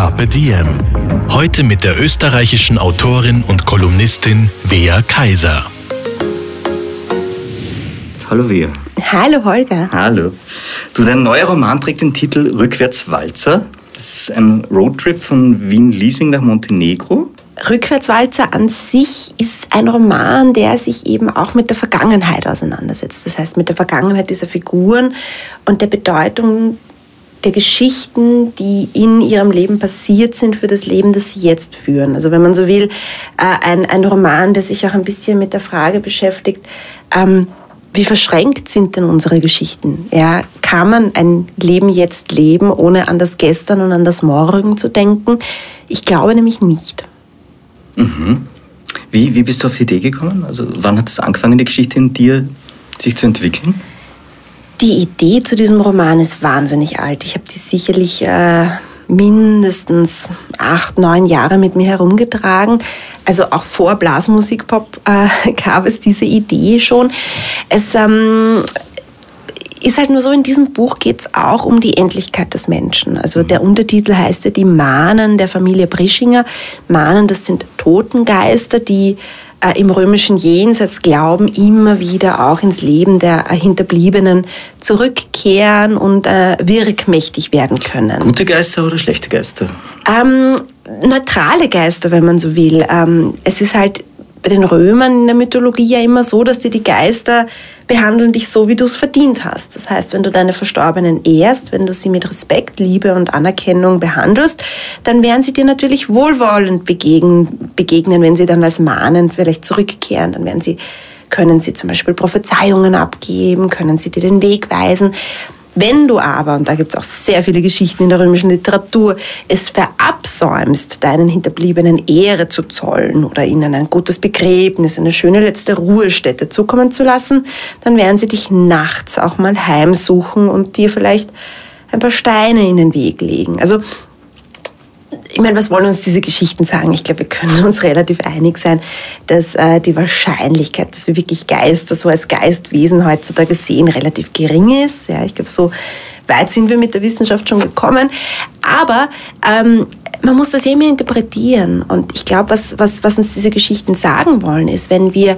Carpe Diem. Heute mit der österreichischen Autorin und Kolumnistin Wea Kaiser. Hallo Wea. Hallo Holger. Hallo. Du, dein neuer Roman trägt den Titel Rückwärtswalzer. Das ist ein Roadtrip von Wien-Liesing nach Montenegro. Rückwärtswalzer an sich ist ein Roman, der sich eben auch mit der Vergangenheit auseinandersetzt. Das heißt, mit der Vergangenheit dieser Figuren und der Bedeutung der Geschichten, die in ihrem Leben passiert sind, für das Leben, das sie jetzt führen. Also wenn man so will, äh, ein, ein Roman, der sich auch ein bisschen mit der Frage beschäftigt, ähm, wie verschränkt sind denn unsere Geschichten? Ja, kann man ein Leben jetzt leben, ohne an das Gestern und an das Morgen zu denken? Ich glaube nämlich nicht. Mhm. Wie, wie bist du auf die Idee gekommen? Also wann hat es angefangen, die Geschichte in dir sich zu entwickeln? Die Idee zu diesem Roman ist wahnsinnig alt. Ich habe die sicherlich äh, mindestens acht, neun Jahre mit mir herumgetragen. Also auch vor Blasmusikpop äh, gab es diese Idee schon. Es ähm, ist halt nur so, in diesem Buch geht es auch um die Endlichkeit des Menschen. Also der Untertitel heißt ja die Mahnen der Familie Brischinger. Mahnen, das sind Totengeister, die im römischen Jenseits glauben, immer wieder auch ins Leben der äh, Hinterbliebenen zurückkehren und äh, wirkmächtig werden können. Gute Geister oder schlechte Geister? Ähm, neutrale Geister, wenn man so will. Ähm, es ist halt bei den Römern in der Mythologie ja immer so, dass dir die Geister behandeln dich so, wie du es verdient hast. Das heißt, wenn du deine Verstorbenen ehrst, wenn du sie mit Respekt, Liebe und Anerkennung behandelst, dann werden sie dir natürlich wohlwollend begegnen, begegnen wenn sie dann als mahnend vielleicht zurückkehren. Dann werden sie, können sie zum Beispiel Prophezeiungen abgeben, können sie dir den Weg weisen. Wenn du aber, und da gibt es auch sehr viele Geschichten in der römischen Literatur, es verabsäumst, deinen Hinterbliebenen Ehre zu zollen oder ihnen ein gutes Begräbnis, eine schöne letzte Ruhestätte zukommen zu lassen, dann werden sie dich nachts auch mal heimsuchen und dir vielleicht ein paar Steine in den Weg legen. Also ich meine, was wollen uns diese Geschichten sagen? Ich glaube, wir können uns relativ einig sein, dass äh, die Wahrscheinlichkeit, dass wir wirklich Geister so als Geistwesen heutzutage sehen, relativ gering ist. Ja, ich glaube, so weit sind wir mit der Wissenschaft schon gekommen. Aber ähm, man muss das immer interpretieren. Und ich glaube, was, was, was uns diese Geschichten sagen wollen, ist, wenn wir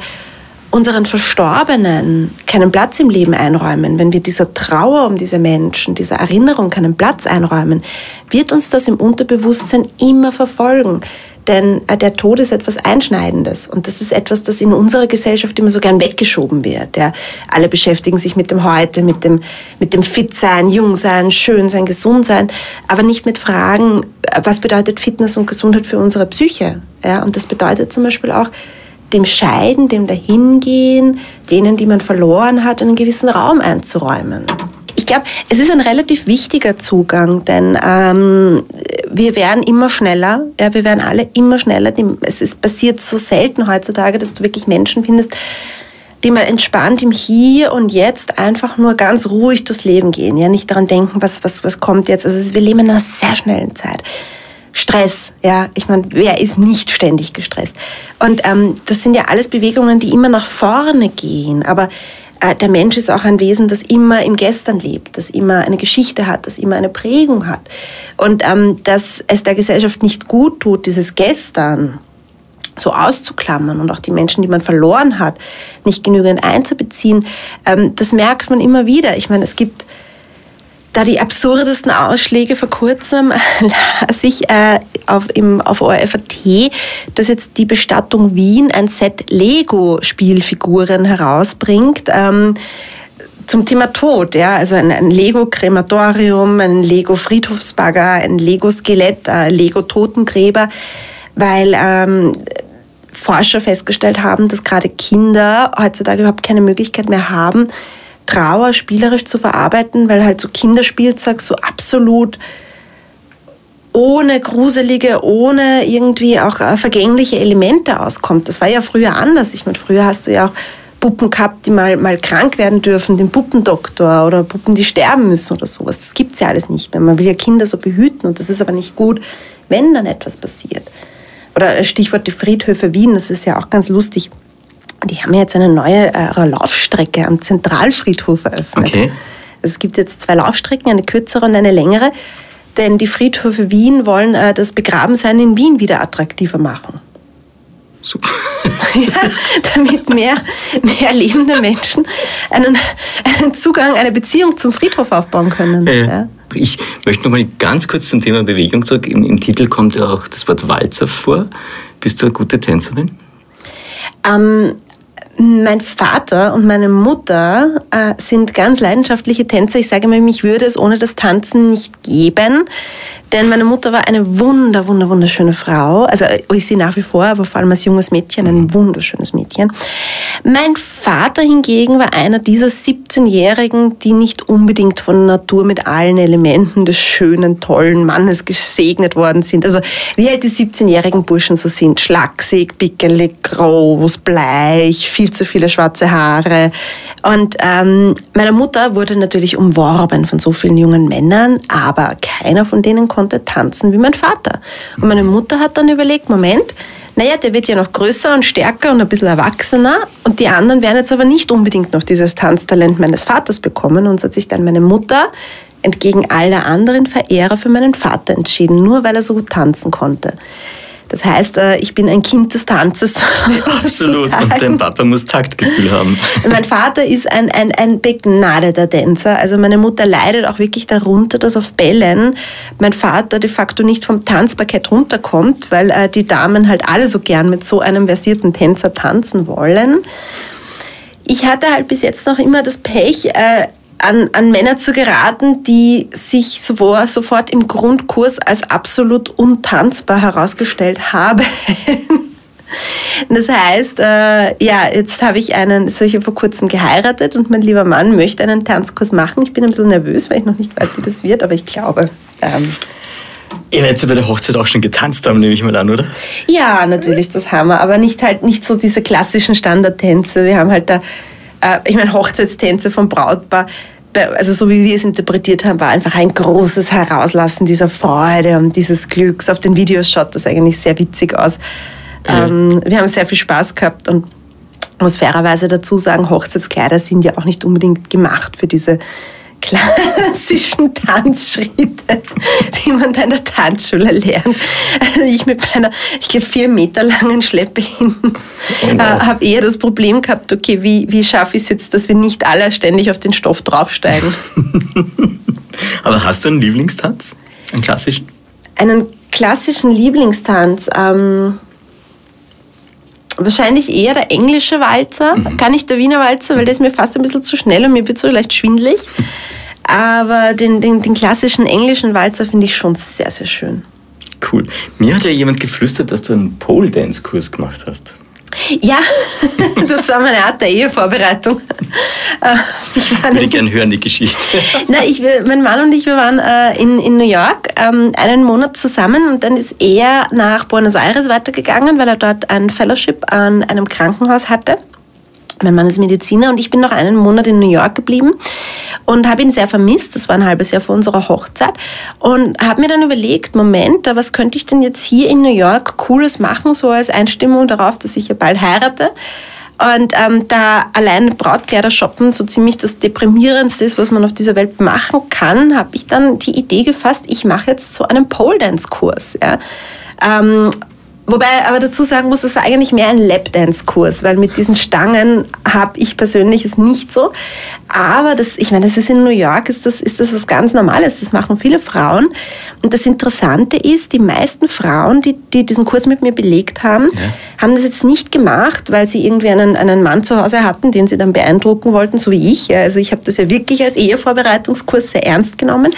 unseren Verstorbenen keinen Platz im Leben einräumen, wenn wir dieser Trauer um diese Menschen, dieser Erinnerung keinen Platz einräumen, wird uns das im Unterbewusstsein immer verfolgen. Denn äh, der Tod ist etwas Einschneidendes und das ist etwas, das in unserer Gesellschaft immer so gern weggeschoben wird. Ja. Alle beschäftigen sich mit dem Heute, mit dem, mit dem Fit-Sein, Jung-Sein, Schön-Sein, Gesund-Sein, aber nicht mit Fragen, äh, was bedeutet Fitness und Gesundheit für unsere Psyche. Ja. Und das bedeutet zum Beispiel auch, dem Scheiden, dem Dahingehen, denen, die man verloren hat, einen gewissen Raum einzuräumen. Ich glaube, es ist ein relativ wichtiger Zugang, denn ähm, wir werden immer schneller, ja, wir werden alle immer schneller. Es ist passiert so selten heutzutage, dass du wirklich Menschen findest, die mal entspannt im Hier und Jetzt einfach nur ganz ruhig durchs Leben gehen, ja, nicht daran denken, was, was, was kommt jetzt. Also wir leben in einer sehr schnellen Zeit. Stress, ja, ich meine, wer ist nicht ständig gestresst? Und ähm, das sind ja alles Bewegungen, die immer nach vorne gehen, aber äh, der Mensch ist auch ein Wesen, das immer im Gestern lebt, das immer eine Geschichte hat, das immer eine Prägung hat. Und ähm, dass es der Gesellschaft nicht gut tut, dieses Gestern so auszuklammern und auch die Menschen, die man verloren hat, nicht genügend einzubeziehen, ähm, das merkt man immer wieder. Ich meine, es gibt da die absurdesten Ausschläge vor kurzem las ich äh, auf, im, auf ORFAT, dass jetzt die Bestattung Wien ein Set Lego-Spielfiguren herausbringt. Ähm, zum Thema Tod, ja, also ein, ein Lego-Krematorium, ein Lego-Friedhofsbagger, ein Lego-Skelett, äh, Lego-Totengräber, weil ähm, Forscher festgestellt haben, dass gerade Kinder heutzutage überhaupt keine Möglichkeit mehr haben, Trauer spielerisch zu verarbeiten, weil halt so Kinderspielzeug so absolut ohne gruselige, ohne irgendwie auch äh, vergängliche Elemente auskommt. Das war ja früher anders. Ich meine, früher hast du ja auch Puppen gehabt, die mal, mal krank werden dürfen, den Puppendoktor oder Puppen, die sterben müssen oder sowas. Das gibt es ja alles nicht mehr. Man will ja Kinder so behüten und das ist aber nicht gut, wenn dann etwas passiert. Oder Stichwort die Friedhöfe Wien, das ist ja auch ganz lustig. Die haben jetzt eine neue äh, Laufstrecke am Zentralfriedhof eröffnet. Okay. Es gibt jetzt zwei Laufstrecken, eine kürzere und eine längere, denn die Friedhöfe Wien wollen äh, das Begrabensein in Wien wieder attraktiver machen. Super. ja, damit mehr, mehr lebende Menschen einen, einen Zugang, eine Beziehung zum Friedhof aufbauen können. Ja. Ja. Ich möchte noch mal ganz kurz zum Thema Bewegung zurück. Im, Im Titel kommt ja auch das Wort Walzer vor. Bist du eine gute Tänzerin? Ähm, mein Vater und meine Mutter äh, sind ganz leidenschaftliche Tänzer. Ich sage mal, mich würde es ohne das Tanzen nicht geben. Denn meine Mutter war eine wunder, wunder, wunderschöne Frau. Also äh, ist sie nach wie vor, aber vor allem als junges Mädchen ein wunderschönes Mädchen. Mein Vater hingegen war einer dieser 17-Jährigen, die nicht unbedingt von Natur mit allen Elementen des schönen, tollen Mannes gesegnet worden sind. Also wie halt die 17-jährigen Burschen so sind. Schlaksig, pickelig, groß, bleich, viel zu viele schwarze Haare. Und ähm, meine Mutter wurde natürlich umworben von so vielen jungen Männern, aber keiner von denen konnte tanzen wie mein Vater. Und meine Mutter hat dann überlegt, Moment, naja, der wird ja noch größer und stärker und ein bisschen erwachsener und die anderen werden jetzt aber nicht unbedingt noch dieses Tanztalent meines Vaters bekommen und so hat sich dann meine Mutter entgegen aller anderen Verehrer für meinen Vater entschieden, nur weil er so gut tanzen konnte. Das heißt, äh, ich bin ein Kind des Tanzes. Absolut. Und dein Papa muss Taktgefühl haben. Mein Vater ist ein, ein, ein begnadeter Tänzer. Also meine Mutter leidet auch wirklich darunter, dass auf Bällen mein Vater de facto nicht vom Tanzparkett runterkommt, weil äh, die Damen halt alle so gern mit so einem versierten Tänzer tanzen wollen. Ich hatte halt bis jetzt noch immer das Pech, äh, an, an Männer zu geraten, die sich sofort, sofort im Grundkurs als absolut untanzbar herausgestellt haben. Das heißt, äh, ja, jetzt habe ich einen, ja vor kurzem geheiratet und mein lieber Mann möchte einen Tanzkurs machen. Ich bin ein bisschen nervös, weil ich noch nicht weiß, wie das wird, aber ich glaube. Ähm, Ihr werdet ja bei der Hochzeit auch schon getanzt haben, nehme ich mal an, oder? ja, natürlich, das haben wir, aber nicht halt nicht so diese klassischen Standardtänze. Wir haben halt da, äh, ich meine, Hochzeitstänze vom Brautpaar. Also so wie wir es interpretiert haben, war einfach ein großes Herauslassen dieser Freude und dieses Glücks. Auf den Videos schaut das eigentlich sehr witzig aus. Ähm, wir haben sehr viel Spaß gehabt und muss fairerweise dazu sagen, Hochzeitskleider sind ja auch nicht unbedingt gemacht für diese klassischen Tanzschritte, die man bei der Tanzschule lernt. Also ich mit meiner, ich glaube, vier Meter langen Schleppe hinten Oh äh, habe eher das Problem gehabt, okay, wie, wie schaffe ich es jetzt, dass wir nicht alle ständig auf den Stoff draufsteigen? Aber hast du einen Lieblingstanz? Einen klassischen? Einen klassischen Lieblingstanz, ähm, wahrscheinlich eher der englische Walzer, gar nicht der Wiener Walzer, weil der ist mir fast ein bisschen zu schnell und mir wird so leicht schwindlig. Aber den, den, den klassischen englischen Walzer finde ich schon sehr, sehr schön. Cool. Mir hat ja jemand geflüstert, dass du einen Pole-Dance-Kurs gemacht hast. Ja, das war meine Art der Ehevorbereitung. Äh, Ich war Würde gerne hören, die Geschichte. Na, ich, mein Mann und ich, wir waren äh, in, in New York ähm, einen Monat zusammen und dann ist er nach Buenos Aires weitergegangen, weil er dort ein Fellowship an einem Krankenhaus hatte. Mein Mann ist Mediziner und ich bin noch einen Monat in New York geblieben und habe ihn sehr vermisst. Das war ein halbes Jahr vor unserer Hochzeit und habe mir dann überlegt, Moment, was könnte ich denn jetzt hier in New York Cooles machen, so als Einstimmung darauf, dass ich ja bald heirate. Und ähm, da allein Brautkleider shoppen so ziemlich das Deprimierendste ist, was man auf dieser Welt machen kann, habe ich dann die Idee gefasst, ich mache jetzt so einen Pole Dance Kurs. Ja. Ähm, Wobei aber dazu sagen muss, es war eigentlich mehr ein Lapdance-Kurs, weil mit diesen Stangen habe ich persönlich es nicht so. Aber das, ich meine, das ist in New York, ist das, ist das was ganz Normales. Das machen viele Frauen. Und das Interessante ist, die meisten Frauen, die, die diesen Kurs mit mir belegt haben, haben das jetzt nicht gemacht, weil sie irgendwie einen, einen Mann zu Hause hatten, den sie dann beeindrucken wollten, so wie ich. Ja, Also ich habe das ja wirklich als Ehevorbereitungskurs sehr ernst genommen,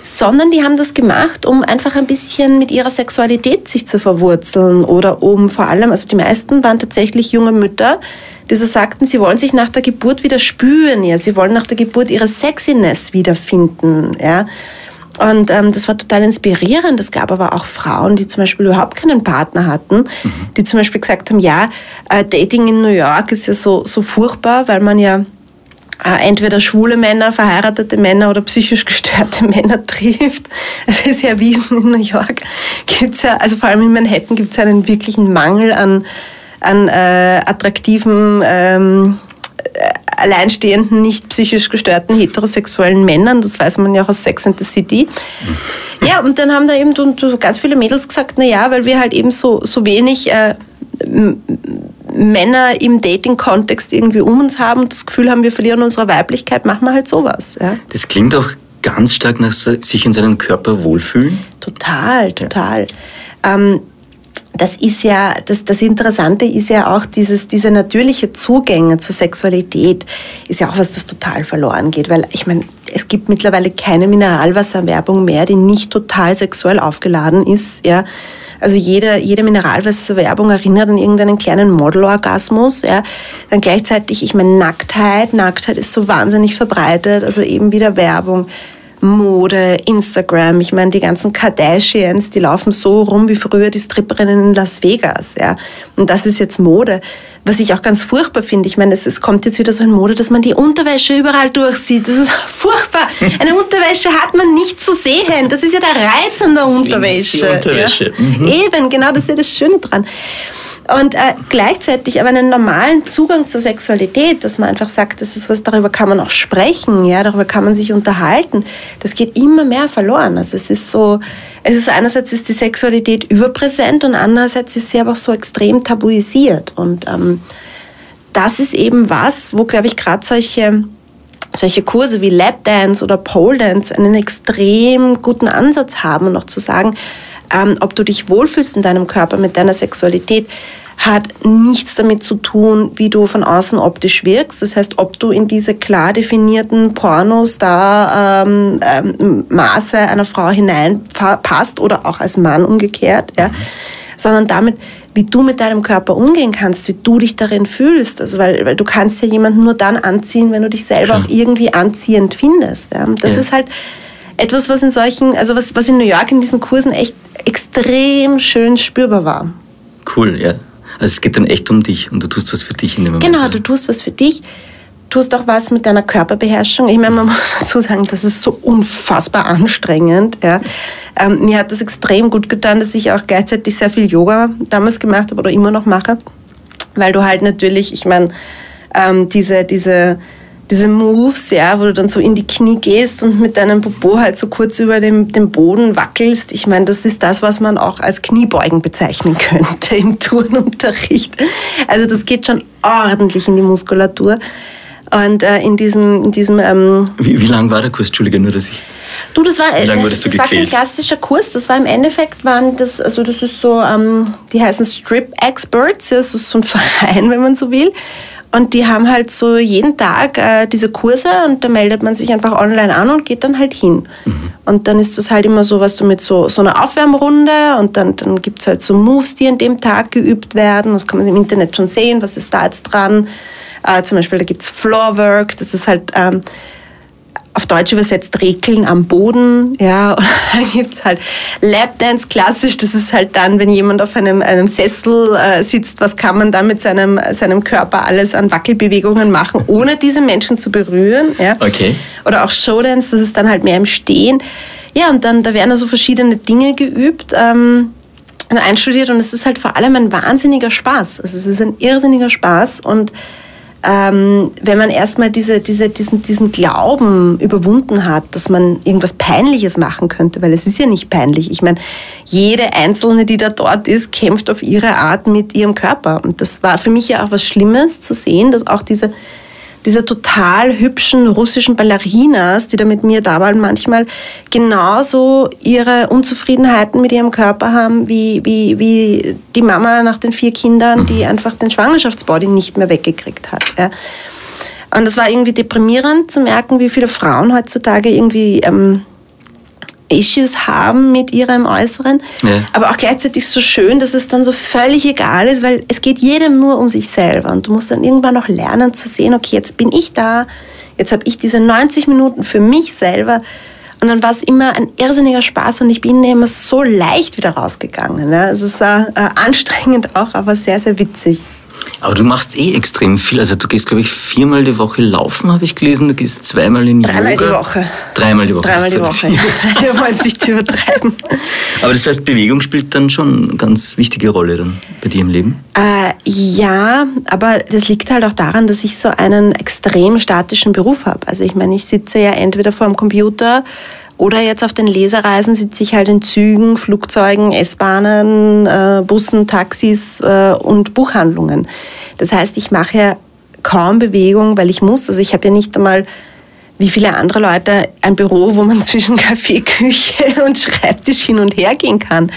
sondern die haben das gemacht, um einfach ein bisschen mit ihrer Sexualität sich zu verwurzeln oder um vor allem, also die meisten waren tatsächlich junge Mütter, die so sagten, sie wollen sich nach der Geburt wieder spüren, ja, sie wollen nach der Geburt ihre Sexiness wiederfinden, ja. Und ähm, das war total inspirierend. Es gab aber auch Frauen, die zum Beispiel überhaupt keinen Partner hatten, mhm. die zum Beispiel gesagt haben, ja, äh, Dating in New York ist ja so, so furchtbar, weil man ja entweder schwule Männer, verheiratete Männer oder psychisch gestörte Männer trifft. Es ist ja erwiesen, in New York gibt's ja, also vor allem in Manhattan gibt es einen wirklichen Mangel an, an äh, attraktiven ähm, alleinstehenden, nicht psychisch gestörten heterosexuellen Männern. Das weiß man ja auch aus Sex and the City. Ja, und dann haben da eben ganz viele Mädels gesagt, na ja, weil wir halt eben so, so wenig äh, Männer im Dating-Kontext irgendwie um uns haben, das Gefühl haben, wir verlieren unsere Weiblichkeit, machen wir halt sowas. Ja. Das klingt auch ganz stark nach sich in seinem Körper wohlfühlen. Total, total. Ja. Ähm, das ist ja, das, das Interessante ist ja auch dieses, diese natürliche Zugänge zur Sexualität ist ja auch was, das total verloren geht, weil ich meine, es gibt mittlerweile keine Mineralwasserwerbung mehr, die nicht total sexuell aufgeladen ist, ja. Also jede, jede Mineralwasserwerbung erinnert an irgendeinen kleinen Modelorgasmus. Ja. Dann gleichzeitig, ich meine, Nacktheit, Nacktheit ist so wahnsinnig verbreitet, also eben wieder Werbung Mode, Instagram. Ich meine, die ganzen Kardashians, die laufen so rum wie früher die Stripperinnen in Las Vegas. Ja. Und das ist jetzt Mode. Was ich auch ganz furchtbar finde. Ich meine, es, es kommt jetzt wieder so in Mode, dass man die Unterwäsche überall durchsieht. Das ist furchtbar. Eine Unterwäsche hat man nicht zu sehen. Das ist ja der Reiz an der Unterwäsche. Unterwäsche. Ja. Mhm. Eben, genau, das ist ja das Schöne dran. Und äh, gleichzeitig aber einen normalen Zugang zur Sexualität, dass man einfach sagt, das ist was, darüber kann man auch sprechen, ja, darüber kann man sich unterhalten, das geht immer mehr verloren. Also es ist so, es ist einerseits ist die Sexualität überpräsent und andererseits ist sie aber auch so extrem tabuisiert. Und ähm, das ist eben was, wo, glaube ich, gerade solche solche Kurse wie Lapdance oder Pole Dance einen extrem guten Ansatz haben auch zu sagen, ähm, ob du dich wohlfühlst in deinem Körper mit deiner Sexualität, hat nichts damit zu tun, wie du von außen optisch wirkst. Das heißt, ob du in diese klar definierten Pornos da ähm, ähm, Maße einer Frau hineinpasst oder auch als Mann umgekehrt, ja, sondern damit, wie du mit deinem Körper umgehen kannst, wie du dich darin fühlst. Also weil, weil du kannst ja jemanden nur dann anziehen, wenn du dich selber Klar. auch irgendwie anziehend findest. Ja. Das ja. ist halt etwas, was in solchen, also was, was in New York in diesen Kursen echt extrem schön spürbar war. Cool, ja. Also es geht dann echt um dich und du tust was für dich in dem Moment. Genau, du tust was für dich, tust auch was mit deiner Körperbeherrschung. Ich meine, man muss dazu sagen, das ist so unfassbar anstrengend. Ja. Ähm, mir hat das extrem gut getan, dass ich auch gleichzeitig sehr viel Yoga damals gemacht habe oder immer noch mache, weil du halt natürlich, ich meine, ähm, diese, diese diese Moves, ja, wo du dann so in die Knie gehst und mit deinem Popo halt so kurz über dem, dem Boden wackelst. Ich meine, das ist das, was man auch als Kniebeugen bezeichnen könnte im Turnunterricht. Also das geht schon ordentlich in die Muskulatur. Und äh, in diesem... In diesem ähm, wie, wie lang war der Kurs? Entschuldige, nur dass ich... Du, das war, das, das war kein klassischer Kurs. Das war im Endeffekt, waren das, also das ist so, ähm, die heißen Strip Experts, ja, das ist so ein Verein, wenn man so will. Und die haben halt so jeden Tag äh, diese Kurse und da meldet man sich einfach online an und geht dann halt hin. Mhm. Und dann ist das halt immer so, was du mit so, so einer Aufwärmrunde und dann, dann gibt es halt so Moves, die an dem Tag geübt werden. Das kann man im Internet schon sehen, was ist da jetzt dran. Äh, zum Beispiel, da gibt es Floorwork, das ist halt... Ähm, auf Deutsch übersetzt Rekeln am Boden, ja, oder dann gibt es halt Lapdance klassisch, das ist halt dann, wenn jemand auf einem, einem Sessel äh, sitzt, was kann man da mit seinem, seinem Körper alles an Wackelbewegungen machen, ohne diese Menschen zu berühren, ja. Okay. Oder auch Showdance, das ist dann halt mehr im Stehen. Ja, und dann, da werden also verschiedene Dinge geübt, ähm, einstudiert und es ist halt vor allem ein wahnsinniger Spaß. Also es ist ein irrsinniger Spaß und ähm, wenn man erstmal diese, diese, diesen, diesen Glauben überwunden hat, dass man irgendwas Peinliches machen könnte, weil es ist ja nicht peinlich. Ich meine, jede Einzelne, die da dort ist, kämpft auf ihre Art mit ihrem Körper. Und das war für mich ja auch was Schlimmes zu sehen, dass auch diese diese total hübschen russischen Ballerinas, die da mit mir da waren, manchmal genauso ihre Unzufriedenheiten mit ihrem Körper haben, wie, wie, wie die Mama nach den vier Kindern, die mhm. einfach den Schwangerschaftsbody nicht mehr weggekriegt hat. Ja. Und das war irgendwie deprimierend zu merken, wie viele Frauen heutzutage irgendwie ähm, Issues haben mit ihrem Äußeren, ja. aber auch gleichzeitig so schön, dass es dann so völlig egal ist, weil es geht jedem nur um sich selber und du musst dann irgendwann auch lernen zu sehen, okay, jetzt bin ich da, jetzt habe ich diese 90 Minuten für mich selber Und dann war es immer ein irrsinniger Spaß und ich bin immer so leicht wieder rausgegangen. Ja. Es ist äh, äh, anstrengend auch, aber sehr, sehr witzig. Aber du machst eh extrem viel. Also du gehst, glaube ich, viermal die Woche laufen, habe ich gelesen. Du gehst zweimal in Dreimal Yoga. die Woche. Dreimal die Woche. Dreimal die Woche. Wir wollen es nicht übertreiben. Aber das heißt, Bewegung spielt dann schon eine ganz wichtige Rolle dann bei dir im Leben. Äh, ja, aber das liegt halt auch daran, dass ich so einen extrem statischen Beruf habe. Also ich meine, ich sitze ja entweder vor dem Computer oder jetzt auf den Lesereisen sitze ich halt in Zügen, Flugzeugen, S-Bahnen, äh, Bussen, Taxis äh, und Buchhandlungen. Das heißt, ich mache ja kaum Bewegung, weil ich muss. Also ich habe ja nicht einmal wie viele andere Leute ein Büro, wo man zwischen Kaffee, Küche und Schreibtisch hin und her gehen kann.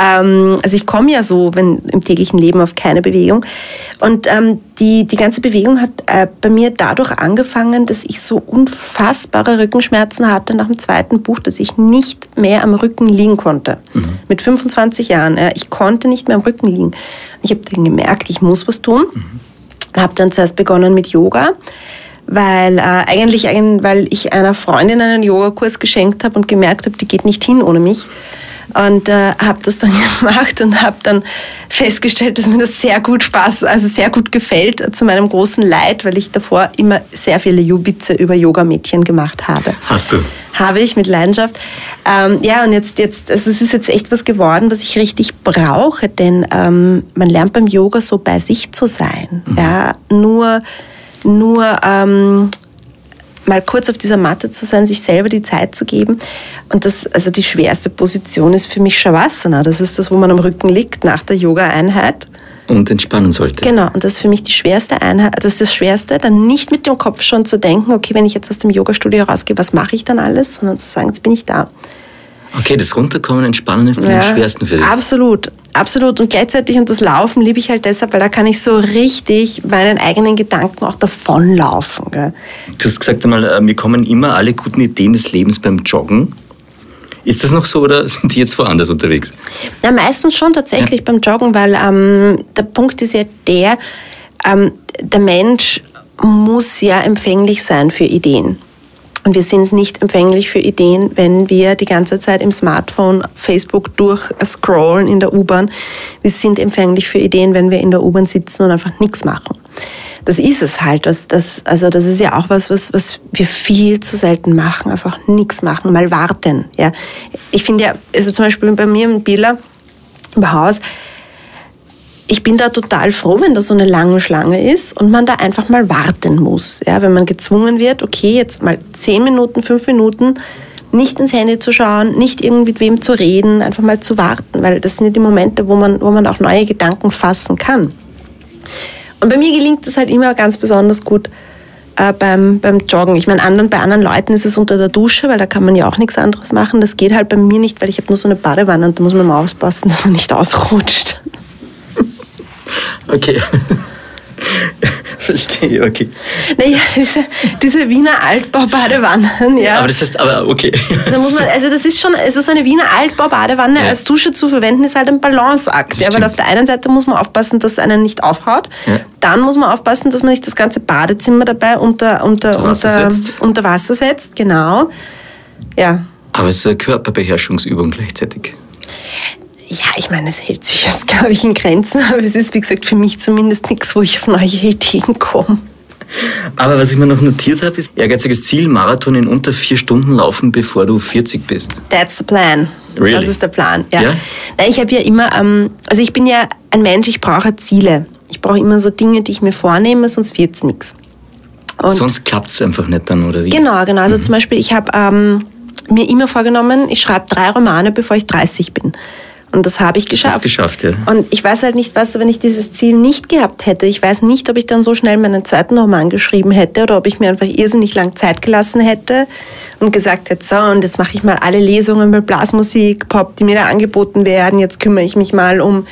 Ähm, also ich komme ja so wenn, im täglichen Leben auf keine Bewegung. Und ähm, die, die ganze Bewegung hat äh, bei mir dadurch angefangen, dass ich so unfassbare Rückenschmerzen hatte nach dem zweiten Buch, dass ich nicht mehr am Rücken liegen konnte. Mit 25 Jahren. Ja, ich konnte nicht mehr am Rücken liegen. Ich habe dann gemerkt, ich muss was tun. Und habe dann zuerst begonnen mit Yoga weil äh, eigentlich, eigentlich, weil ich einer Freundin einen Yogakurs geschenkt habe und gemerkt habe, die geht nicht hin ohne mich. Und äh, habe das dann gemacht und habe dann festgestellt, dass mir das sehr gut Spaß, also sehr gut gefällt, äh, zu meinem großen Leid, weil ich davor immer sehr viele Witze über Yogamädchen gemacht habe. Hast du? Habe ich mit Leidenschaft. Ähm, ja, und jetzt, jetzt, also es ist jetzt echt was geworden, was ich richtig brauche, denn ähm, man lernt beim Yoga so bei sich zu sein. Ja, nur, nur ähm, mal kurz auf dieser Matte zu sein, sich selber die Zeit zu geben. Und das, also die schwerste Position ist für mich Shavasana. Das ist das, wo man am Rücken liegt nach der Yoga-Einheit. Und entspannen sollte. Genau, und das ist für mich die schwerste Einheit, das ist das Schwerste, dann nicht mit dem Kopf schon zu denken, okay, wenn ich jetzt aus dem Yoga-Studio rausgehe, was mache ich dann alles, sondern zu sagen, jetzt bin ich da. Okay, das Runterkommen, Entspannen ist dann am schwersten für dich. Absolut, absolut. Und gleichzeitig, und das Laufen liebe ich halt deshalb, weil da kann ich so richtig meinen eigenen Gedanken auch davonlaufen. Gell? Du hast gesagt einmal, äh, mir kommen immer alle guten Ideen des Lebens beim Joggen. Ist das noch so oder sind die jetzt woanders unterwegs? Ja, meistens schon tatsächlich beim Joggen, weil ähm, der Punkt ist ja der, ähm, der Mensch muss ja empfänglich sein für Ideen. Und wir sind nicht empfänglich für Ideen, wenn wir die ganze Zeit im Smartphone Facebook durchscrollen in der U-Bahn. Wir sind empfänglich für Ideen, wenn wir in der U-Bahn sitzen und einfach nichts machen. Das ist es halt. Das, das, also das ist ja auch was, was, was wir viel zu selten machen. Einfach nichts machen, mal warten. Ja. Ich finde ja, also zum Beispiel bei mir im Billa im Haus, ich bin da total froh, wenn da so eine lange Schlange ist und man da einfach mal warten muss. Ja, wenn man gezwungen wird, okay, jetzt mal zehn Minuten, fünf Minuten, nicht ins Handy zu schauen, nicht irgendwie mit wem zu reden, einfach mal zu warten, weil das sind ja die Momente, wo man, wo man auch neue Gedanken fassen kann. Und bei mir gelingt das halt immer ganz besonders gut äh, beim, beim Joggen. Ich meine, anderen, bei anderen Leuten ist es unter der Dusche, weil da kann man ja auch nichts anderes machen. Das geht halt bei mir nicht, weil ich habe nur so eine Badewanne und da muss man mal aufpassen, dass man nicht ausrutscht. Okay. Verstehe, okay. Naja, diese, diese Wiener Altbau-Badewannen, ja. Aber das heißt, aber okay. Da muss man, also das ist schon, es ist eine Wiener Altbau-Badewanne Ja. als Dusche zu verwenden, ist halt ein Balanceakt. Ja, weil auf der einen Seite muss man aufpassen, dass es einen nicht aufhaut. Ja. Dann muss man aufpassen, dass man nicht das ganze Badezimmer dabei unter, unter, Unter Wasser unter, setzt. unter Wasser setzt. Genau. Ja. Aber es ist eine Körperbeherrschungsübung gleichzeitig. Ja, ich meine, es hält sich jetzt, glaube ich, in Grenzen, aber es ist, wie gesagt, für mich zumindest nichts, wo ich auf neue Ideen komme. Aber was ich mir noch notiert habe, ist ehrgeiziges Ziel, Marathon in unter vier Stunden laufen, bevor du 40 bist. That's the plan. Really? Das ist der Plan, ja. Ja? Nein, ich habe ja immer, ähm, also ich bin ja ein Mensch, ich brauche Ziele. Ich brauche immer so Dinge, die ich mir vornehme, sonst wird's nichts. Und Sonst klappt es einfach nicht dann, oder wie? Genau, genau. Also zum Beispiel, ich habe ähm, mir immer vorgenommen, ich schreibe drei Romane, bevor ich 30 bin. Und das habe ich geschafft. Hast geschafft, ja. Und ich weiß halt nicht, was, wenn ich dieses Ziel nicht gehabt hätte. Ich weiß nicht, ob ich dann so schnell meinen zweiten Roman geschrieben hätte oder ob ich mir einfach irrsinnig lang Zeit gelassen hätte und gesagt hätte, so, und jetzt mache ich mal alle Lesungen mit Blasmusik, Pop, die mir da angeboten werden. Jetzt kümmere ich mich mal um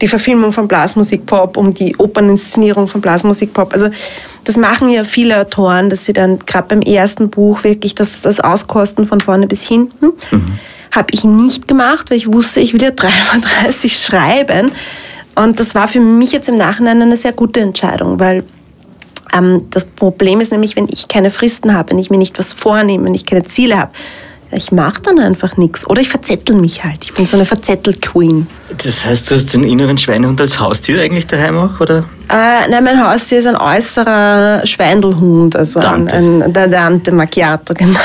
die Verfilmung von Blasmusik Pop, um die Operninszenierung von Blasmusik Pop. Also das machen ja viele Autoren, dass sie dann gerade beim ersten Buch wirklich das, das auskosten von vorne bis hinten. Habe ich nicht gemacht, weil ich wusste, ich will ja 33 schreiben. Und das war für mich jetzt im Nachhinein eine sehr gute Entscheidung, weil ähm, das Problem ist nämlich, wenn ich keine Fristen habe, wenn ich mir nicht was vornehme, wenn ich keine Ziele habe, ich mache dann einfach nichts. Oder ich verzettel mich halt. Ich bin so eine Verzettel-Queen. Das heißt, du hast den inneren Schweinehund als Haustier eigentlich daheim auch, oder? Äh, nein, mein Haustier ist ein äußerer Schweindelhund, also Dante. ein, ein der Dante Macchiato, genau.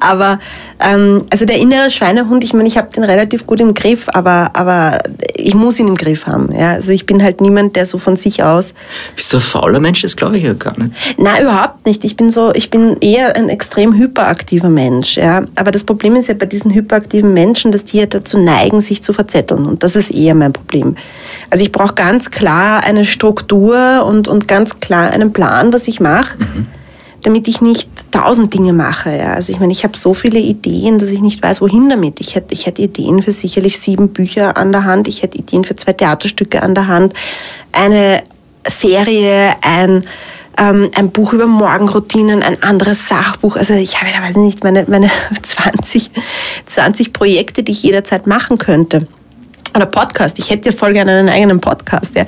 Aber ähm, also der innere Schweinehund, ich meine, ich habe den relativ gut im Griff, aber, aber ich muss ihn im Griff haben. Ja? Also ich bin halt niemand, der so von sich aus. Bist du ein fauler Mensch? Das glaube ich ja gar nicht. Nein, überhaupt nicht. Ich bin so, ich bin eher ein extrem hyperaktiver Mensch. Ja? Aber das Problem ist ja bei diesen hyperaktiven Menschen, dass die ja dazu neigen, sich zu verzetteln. Und das ist eher mein Problem. Also ich brauche ganz klar eine Struktur und, und ganz klar einen Plan, was ich mache. Damit ich nicht tausend Dinge mache. Ja. Also ich meine, ich habe so viele Ideen, dass ich nicht weiß, wohin damit. Ich hätte, ich hätte Ideen für sicherlich sieben Bücher an der Hand, ich hätte Ideen für zwei Theaterstücke an der Hand, eine Serie, ein, ähm, ein Buch über Morgenroutinen, ein anderes Sachbuch. Also ich habe da weiß ich nicht meine, meine 20, 20 Projekte, die ich jederzeit machen könnte oder Podcast. Ich hätte ja voll gerne einen eigenen Podcast. Ja.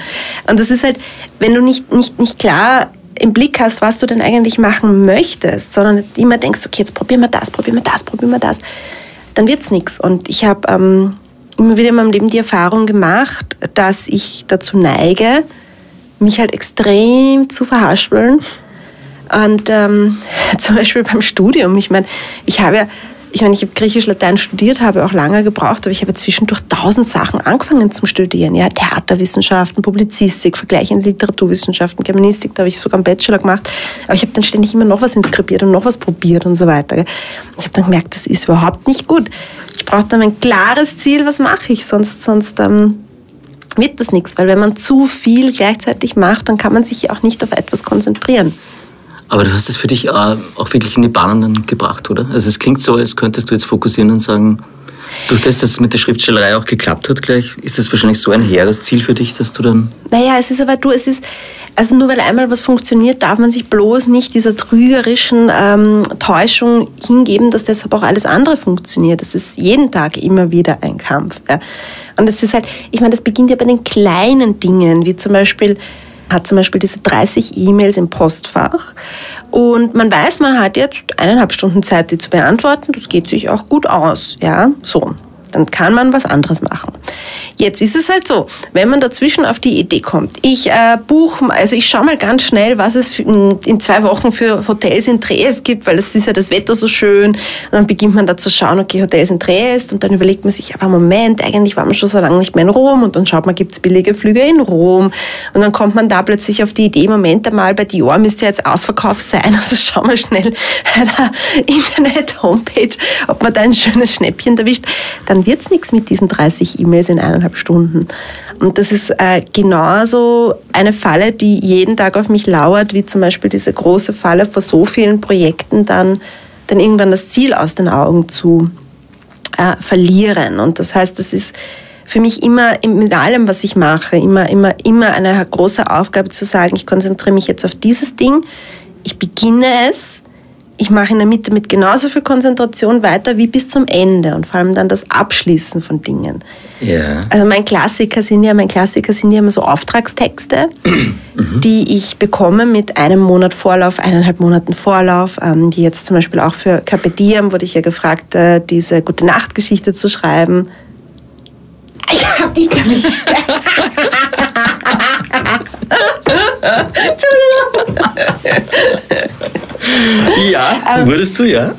Und das ist halt, wenn du nicht, nicht, nicht klar im Blick hast, was du denn eigentlich machen möchtest, sondern immer denkst, okay, jetzt probieren wir das, probieren wir das, probieren wir das, dann wird's nichts. Und ich habe ähm, immer wieder in meinem Leben die Erfahrung gemacht, dass ich dazu neige, mich halt extrem zu verhaspeln. Und ähm, zum Beispiel beim Studium, ich meine, ich habe ja, ich meine, ich habe Griechisch, Latein studiert, habe auch lange gebraucht, aber ich habe zwischendurch tausend Sachen angefangen zum Studieren. Ja, Theaterwissenschaften, Publizistik, vergleichende Literaturwissenschaften, Germanistik, da habe ich sogar einen Bachelor gemacht. Aber ich habe dann ständig immer noch was inskribiert und noch was probiert und so weiter. Ich habe dann gemerkt, das ist überhaupt nicht gut. Ich brauche dann ein klares Ziel, was mache ich, sonst, sonst ähm, wird das nichts. Weil wenn man zu viel gleichzeitig macht, dann kann man sich auch nicht auf etwas konzentrieren. Aber du hast es für dich äh, auch wirklich in die Bahnen dann gebracht, oder? Also es klingt so, als könntest du jetzt fokussieren und sagen, durch das, dass es mit der Schriftstellerei auch geklappt hat gleich, ist das wahrscheinlich so ein hehres Ziel für dich, dass du dann... Naja, es ist aber du, es ist, also nur weil einmal was funktioniert, darf man sich bloß nicht dieser trügerischen ähm, Täuschung hingeben, dass deshalb auch alles andere funktioniert. Das ist jeden Tag immer wieder ein Kampf. Ja. Und das ist halt, ich meine, das beginnt ja bei den kleinen Dingen, wie zum Beispiel, hat zum Beispiel diese 30 E-Mails im Postfach und man weiß, man hat jetzt eineinhalb Stunden Zeit, die zu beantworten. Das geht sich auch gut aus, ja, so. Dann kann man was anderes machen. Jetzt ist es halt so, wenn man dazwischen auf die Idee kommt, ich äh, buche, also ich schaue mal ganz schnell, was es in zwei Wochen für Hotels in Triest gibt, weil es ist ja das Wetter so schön. Und dann beginnt man da zu schauen, okay, Hotels in Triest und dann überlegt man sich, aber Moment, eigentlich war man schon so lange nicht mehr in Rom und dann schaut man, gibt es billige Flüge in Rom und dann kommt man da plötzlich auf die Idee, Moment einmal, bei Dior müsste ja jetzt Ausverkauf sein, also schau mal schnell bei der Internet-Homepage, ob man da ein schönes Schnäppchen erwischt. Dann wird's nichts mit diesen 30 E-Mails in eineinhalb Stunden. Und das ist äh, genauso eine Falle, die jeden Tag auf mich lauert, wie zum Beispiel diese große Falle vor so vielen Projekten dann, dann irgendwann das Ziel aus den Augen zu äh, verlieren. Und das heißt, das ist für mich immer im- mit allem, was ich mache, immer, immer, immer eine große Aufgabe zu sagen, ich konzentriere mich jetzt auf dieses Ding, ich beginne es, ich mache in der Mitte mit genauso viel Konzentration weiter wie bis zum Ende und vor allem dann das Abschließen von Dingen. Ja. Also mein Klassiker sind ja, mein Klassiker sind ja immer so Auftragstexte, die ich bekomme mit einem Monat Vorlauf, eineinhalb Monaten Vorlauf, ähm, die jetzt zum Beispiel auch für Carpe Diem wurde ich ja gefragt, äh, diese Gute Nacht Geschichte zu schreiben. Ich hab dich erwischt. Ja, würdest du, ja.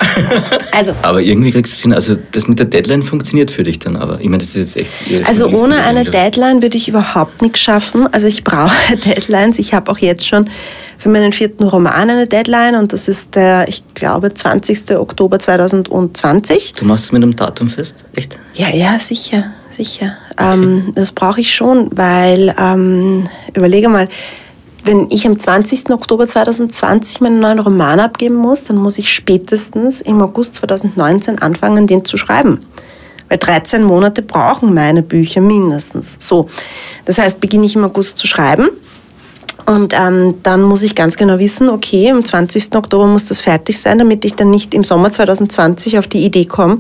Also Aber irgendwie kriegst du es hin. Also das mit der Deadline funktioniert für dich dann aber. Ich meine, das ist jetzt echt... Also ohne eine Deadline würde ich überhaupt nichts schaffen. Also ich brauche Deadlines. Ich habe auch jetzt schon für meinen vierten Roman eine Deadline und das ist der, ich glaube, 20. Oktober 2020. Du machst es mit einem Datum fest? Echt? Ja, ja, sicher, sicher. Ähm, das brauche ich schon, weil, ähm, überlege mal, wenn ich am 20. Oktober 2020 meinen neuen Roman abgeben muss, dann muss ich spätestens im August 2019 anfangen, den zu schreiben. Weil 13 Monate brauchen meine Bücher mindestens. So, das heißt, beginne ich im August zu schreiben. Und ähm, dann muss ich ganz genau wissen, okay, am 20. Oktober muss das fertig sein, damit ich dann nicht im Sommer 2020 auf die Idee komme,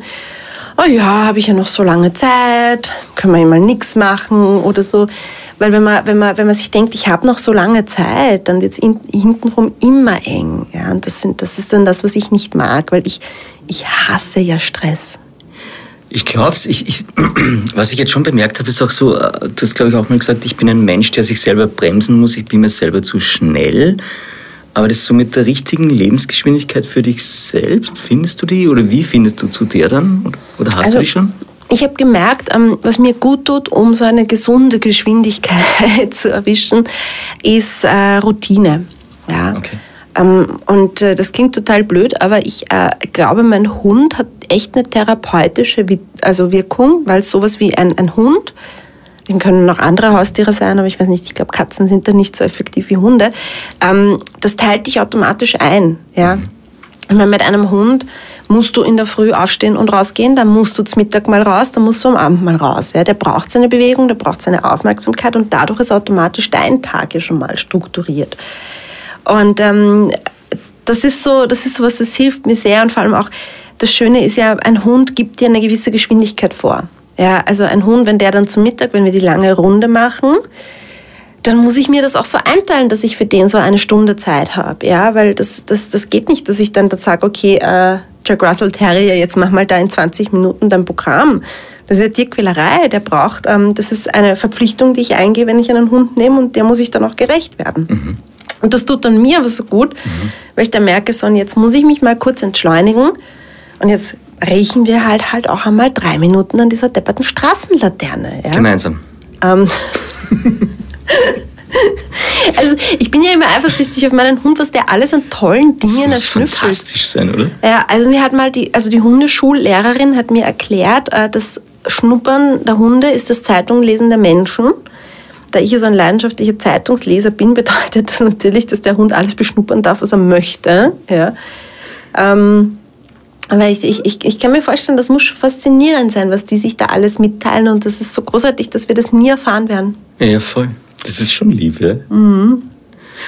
oh ja, habe ich ja noch so lange Zeit, kann man mal nichts machen oder so. Weil wenn man, wenn man, wenn man sich denkt, ich habe noch so lange Zeit, dann wird es hintenrum immer eng. Ja? Und das, sind, das ist dann das, was ich nicht mag, weil ich, ich hasse ja Stress. Ich glaube, ich, ich, was ich jetzt schon bemerkt habe, ist auch so, äh, du hast glaube ich auch mal gesagt, ich bin ein Mensch, der sich selber bremsen muss, ich bin mir selber zu schnell. Aber das so mit der richtigen Lebensgeschwindigkeit für dich selbst, findest du die oder wie findest du zu der dann? Oder hast also, du die schon? Ich habe gemerkt, ähm, was mir gut tut, um so eine gesunde Geschwindigkeit zu erwischen, ist äh, Routine. Ja. Okay. Ähm, und äh, das klingt total blöd, aber ich äh, glaube, mein Hund hat echt eine therapeutische also Wirkung, weil sowas wie ein, ein Hund den können noch andere Haustiere sein, aber ich weiß nicht, ich glaube, Katzen sind da nicht so effektiv wie Hunde. Ähm, das teilt dich automatisch ein. Ja? Mhm. Ich meine, mit einem Hund musst du in der Früh aufstehen und rausgehen, dann musst du zum Mittag mal raus, dann musst du am Abend mal raus. Ja? Der braucht seine Bewegung, der braucht seine Aufmerksamkeit und dadurch ist automatisch dein Tag ja schon mal strukturiert. Und ähm, das ist so, das ist so was, das hilft mir sehr und vor allem auch, das Schöne ist ja, ein Hund gibt dir eine gewisse Geschwindigkeit vor. Ja, also ein Hund, wenn der dann zum Mittag, wenn wir die lange Runde machen, dann muss ich mir das auch so einteilen, dass ich für den so eine Stunde Zeit habe. Ja, weil das, das, das geht nicht, dass ich dann da sage, okay, äh, Jack Russell Terrier, jetzt mach mal da in 20 Minuten dein Programm. Das ist ja Tierquälerei. Der braucht, ähm, das ist eine Verpflichtung, die ich eingehe, wenn ich einen Hund nehme und der muss ich dann auch gerecht werden. Mhm. Und das tut dann mir aber so gut, mhm. weil ich dann merke, so, und jetzt muss ich mich mal kurz entschleunigen und jetzt riechen wir halt halt auch einmal drei Minuten an dieser depperten Straßenlaterne. Ja? Gemeinsam. Ähm. also ich bin ja immer eifersüchtig auf meinen Hund, was der alles an tollen Dingen das muss fantastisch sein, oder? Ja, also mir hat mal die, also die Hundeschullehrerin hat mir erklärt, äh, das Schnuppern der Hunde ist das Zeitunglesen der Menschen. Da ich ja so ein leidenschaftlicher Zeitungsleser bin, bedeutet das natürlich, dass der Hund alles beschnuppern darf, was er möchte. Ja. Ähm, aber ich, ich, ich kann mir vorstellen, das muss schon faszinierend sein, was die sich da alles mitteilen. Und das ist so großartig, dass wir das nie erfahren werden. Ja, voll. Das ist schon lieb, ja. Mhm.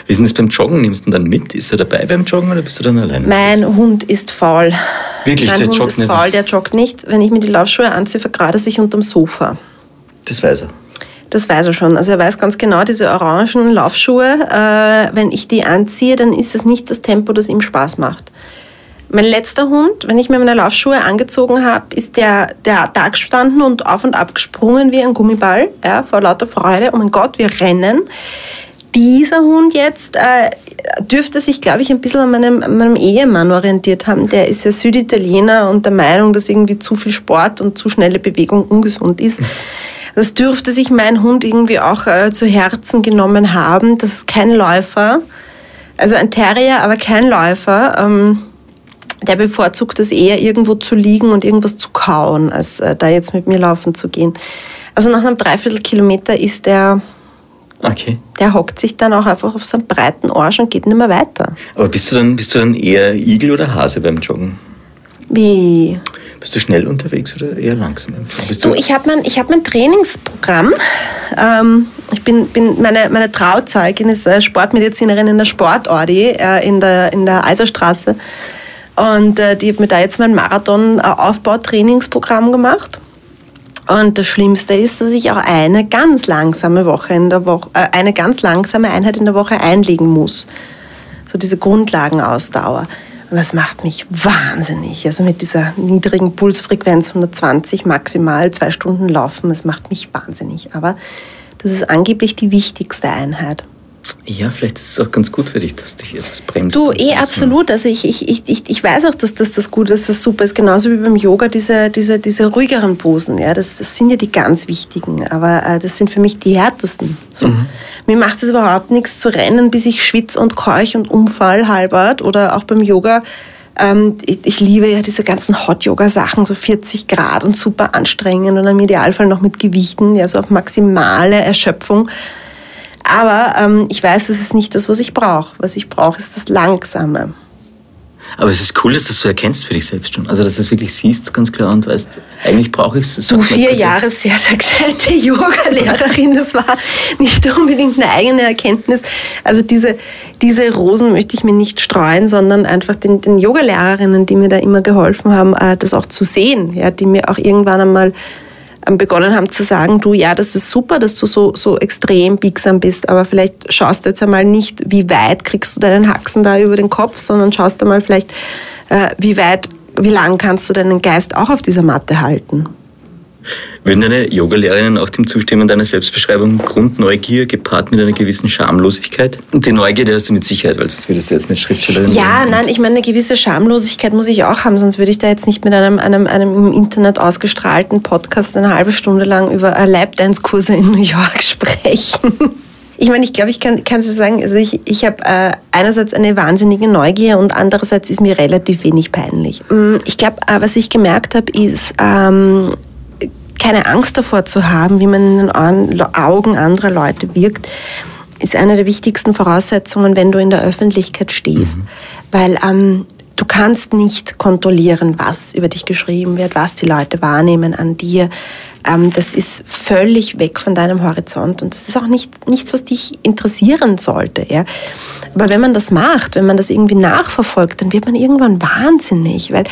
Wie ist denn das beim Joggen? Nimmst du ihn dann mit? Ist er dabei beim Joggen oder bist du dann alleine? Mein Hund ist faul. Wirklich, mein der Hund joggt ist nicht faul, der joggt nicht. Wenn ich mir die Laufschuhe anziehe, vergradet er sich unterm Sofa. Das weiß er. Das weiß er schon. Also er weiß ganz genau, diese orangen Laufschuhe, äh, wenn ich die anziehe, dann ist das nicht das Tempo, das ihm Spaß macht. Mein letzter Hund, wenn ich mir meine Laufschuhe angezogen habe, ist der, der da gestanden und auf und ab gesprungen wie ein Gummiball, ja, vor lauter Freude. Oh mein Gott, wir rennen. Dieser Hund jetzt äh, dürfte sich, glaube ich, ein bisschen an meinem, meinem Ehemann orientiert haben. Der ist ja Süditaliener und der Meinung, dass irgendwie zu viel Sport und zu schnelle Bewegung ungesund ist. Das dürfte sich mein Hund irgendwie auch äh, zu Herzen genommen haben. Das ist kein Läufer. Also ein Terrier, aber kein Läufer. Ähm, der bevorzugt es eher, irgendwo zu liegen und irgendwas zu kauen, als äh, da jetzt mit mir laufen zu gehen. Also nach einem Dreiviertelkilometer ist der, okay. der hockt sich dann auch einfach auf seinen breiten Arsch und geht nicht mehr weiter. Aber bist du dann, bist du dann eher Igel oder Hase beim Joggen? Wie? Bist du schnell unterwegs oder eher langsam? Bist du, du ich habe mein, hab mein Trainingsprogramm. Ähm, ich bin, bin meine, meine Trauzeugin ist äh, Sportmedizinerin in der Sportordi äh, in, der, in der Eiserstraße. Und äh, die hat mir da jetzt mein Marathon-Aufbautrainingsprogramm gemacht. Und das Schlimmste ist, dass ich auch eine ganz langsame Woche in der Woche, äh, eine ganz langsame Einheit in der Woche einlegen muss. So diese Grundlagenausdauer. Und das macht mich wahnsinnig. Also mit dieser niedrigen Pulsfrequenz 120 maximal zwei Stunden laufen, das macht mich wahnsinnig. Aber das ist angeblich die wichtigste Einheit. Ja, vielleicht ist es auch ganz gut für dich, dass dich etwas bremst. Du, eh absolut. Also ich, ich, ich, ich weiß auch, dass das, das gut ist, dass das super ist. Genauso wie beim Yoga diese, diese, diese ruhigeren Posen. Ja, das, das sind ja die ganz wichtigen. Aber äh, das sind für mich die härtesten. So. Mhm. Mir macht es überhaupt nichts zu rennen, bis ich schwitze und keuch und umfall halbert. Oder auch beim Yoga. Ähm, ich, ich, liebe ja diese ganzen Hot-Yoga-Sachen, so 40 Grad und super anstrengend und im Idealfall noch mit Gewichten, ja, so auf maximale Erschöpfung. Aber ähm, ich weiß, das ist nicht das, was ich brauche. Was ich brauche, ist das Langsame. Aber es ist cool, dass du das so erkennst für dich selbst schon. Also, dass du es wirklich siehst, ganz klar, und weißt, eigentlich brauche ich es. Du vier Jahre sehr, sehr gescheite Yoga-Lehrerin, das war nicht unbedingt eine eigene Erkenntnis. Also diese, diese Rosen möchte ich mir nicht streuen, sondern einfach den, den Yoga-Lehrerinnen, die mir da immer geholfen haben, äh, das auch zu sehen, ja, die mir auch irgendwann einmal begonnen haben zu sagen, du, ja, das ist super, dass du so, so extrem biegsam bist, aber vielleicht schaust du jetzt einmal nicht, wie weit kriegst du deinen Haxen da über den Kopf, sondern schaust einmal vielleicht, äh, wie weit, wie lang kannst du deinen Geist auch auf dieser Matte halten. Würden deine Yogalehrerinnen auch dem zustimmen, deiner Selbstbeschreibung Grundneugier gepaart mit einer gewissen Schamlosigkeit? Und die Neugierde hast du mit Sicherheit, weil sonst würdest du jetzt nicht Schriftstellerin Ja, nein, ich meine, eine gewisse Schamlosigkeit muss ich auch haben, sonst würde ich da jetzt nicht mit einem, einem, einem im Internet ausgestrahlten Podcast eine halbe Stunde lang über Lapdance-Kurse in New York sprechen. Ich meine, ich glaube, ich kann, kann so sagen, also ich, ich habe äh, einerseits eine wahnsinnige Neugier und andererseits ist mir relativ wenig peinlich. Mm, ich glaube, äh, was ich gemerkt habe, ist, ähm, keine Angst davor zu haben, wie man in den Augen anderer Leute wirkt, ist eine der wichtigsten Voraussetzungen, wenn du in der Öffentlichkeit stehst. Mhm. Weil ähm, du kannst nicht kontrollieren, was über dich geschrieben wird, was die Leute wahrnehmen an dir. Ähm, das ist völlig weg von deinem Horizont und das ist auch nicht, nichts, was dich interessieren sollte. Ja? Aber wenn man das macht, wenn man das irgendwie nachverfolgt, dann wird man irgendwann wahnsinnig, weil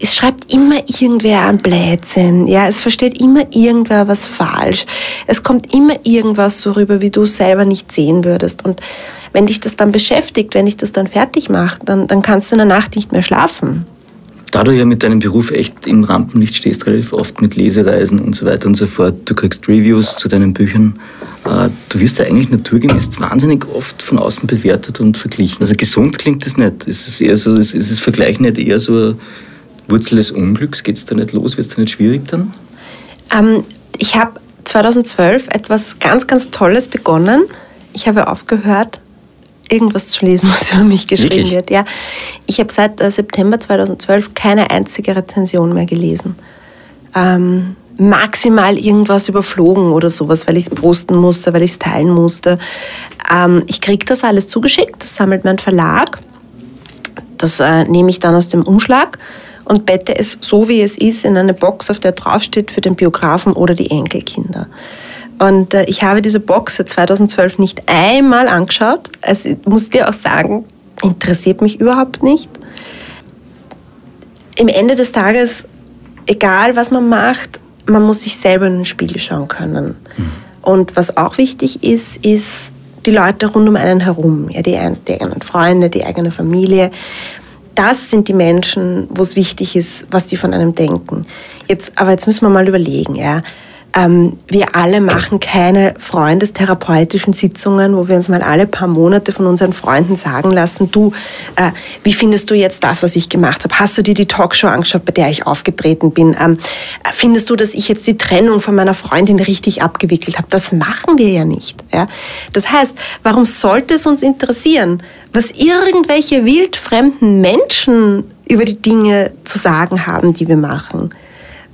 es schreibt immer irgendwer ein Blödsinn, ja, es versteht immer irgendwer was falsch. Es kommt immer irgendwas so rüber, wie du selber nicht sehen würdest. Und wenn dich das dann beschäftigt, wenn dich das dann fertig macht, dann, dann kannst du in der Nacht nicht mehr schlafen da du ja mit deinem Beruf echt im Rampenlicht stehst, relativ oft mit Lesereisen und so weiter und so fort, du kriegst Reviews zu deinen Büchern, äh, du wirst ja eigentlich naturgemäß wahnsinnig oft von außen bewertet und verglichen. Also gesund klingt das nicht. Ist es eher so, ist das Vergleich nicht eher so eine Wurzel des Unglücks? Geht es da nicht los? Wird es da nicht schwierig dann? Ähm, ich habe 2012 etwas ganz, ganz Tolles begonnen. Ich habe aufgehört, irgendwas zu lesen, was über mich geschrieben Wirklich? wird. Ja, ich habe seit äh, September 2012 keine einzige Rezension mehr gelesen. Ähm, maximal irgendwas überflogen oder sowas, weil ich es posten musste, weil ich es teilen musste. Ähm, ich kriege das alles zugeschickt, das sammelt mein Verlag. Das äh, nehme ich dann aus dem Umschlag und bette es so, wie es ist, in eine Box, auf der draufsteht für den Biografen oder die Enkelkinder. Und äh, ich habe diese Box seit 2012 nicht einmal angeschaut. Also ich muss dir auch sagen, interessiert mich überhaupt nicht. Im Ende des Tages, egal was man macht, man muss sich selber in den Spiegel schauen können. Mhm. Und was auch wichtig ist, ist die Leute rund um einen herum, ja, die, die eigenen Freunde, die eigene Familie. Das sind die Menschen, wo es wichtig ist, was die von einem denken. Jetzt, aber jetzt müssen wir mal überlegen, ja ähm, wir alle machen keine freundestherapeutischen Sitzungen, wo wir uns mal alle paar Monate von unseren Freunden sagen lassen, du, äh, wie findest du jetzt das, was ich gemacht habe? Hast du dir die Talkshow angeschaut, bei der ich aufgetreten bin? Ähm, findest du, dass ich jetzt die Trennung von meiner Freundin richtig abgewickelt habe? Das machen wir ja nicht. Ja? Das heißt, warum sollte es uns interessieren, was irgendwelche wildfremden Menschen über die Dinge zu sagen haben, die wir machen?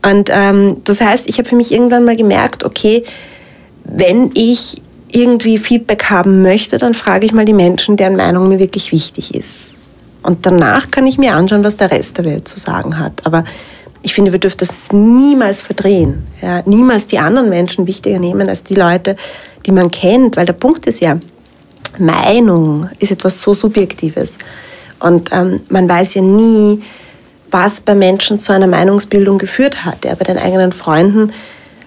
Und ähm, das heißt, ich habe für mich irgendwann mal gemerkt, okay, wenn ich irgendwie Feedback haben möchte, dann frage ich mal die Menschen, deren Meinung mir wirklich wichtig ist. Und danach kann ich mir anschauen, was der Rest der Welt zu sagen hat. Aber ich finde, wir dürfen das niemals verdrehen. Ja, niemals die anderen Menschen wichtiger nehmen als die Leute, die man kennt. Weil der Punkt ist ja, Meinung ist etwas so Subjektives. Und ähm, man weiß ja nie, was bei Menschen zu einer Meinungsbildung geführt hat. Ja, bei den eigenen Freunden,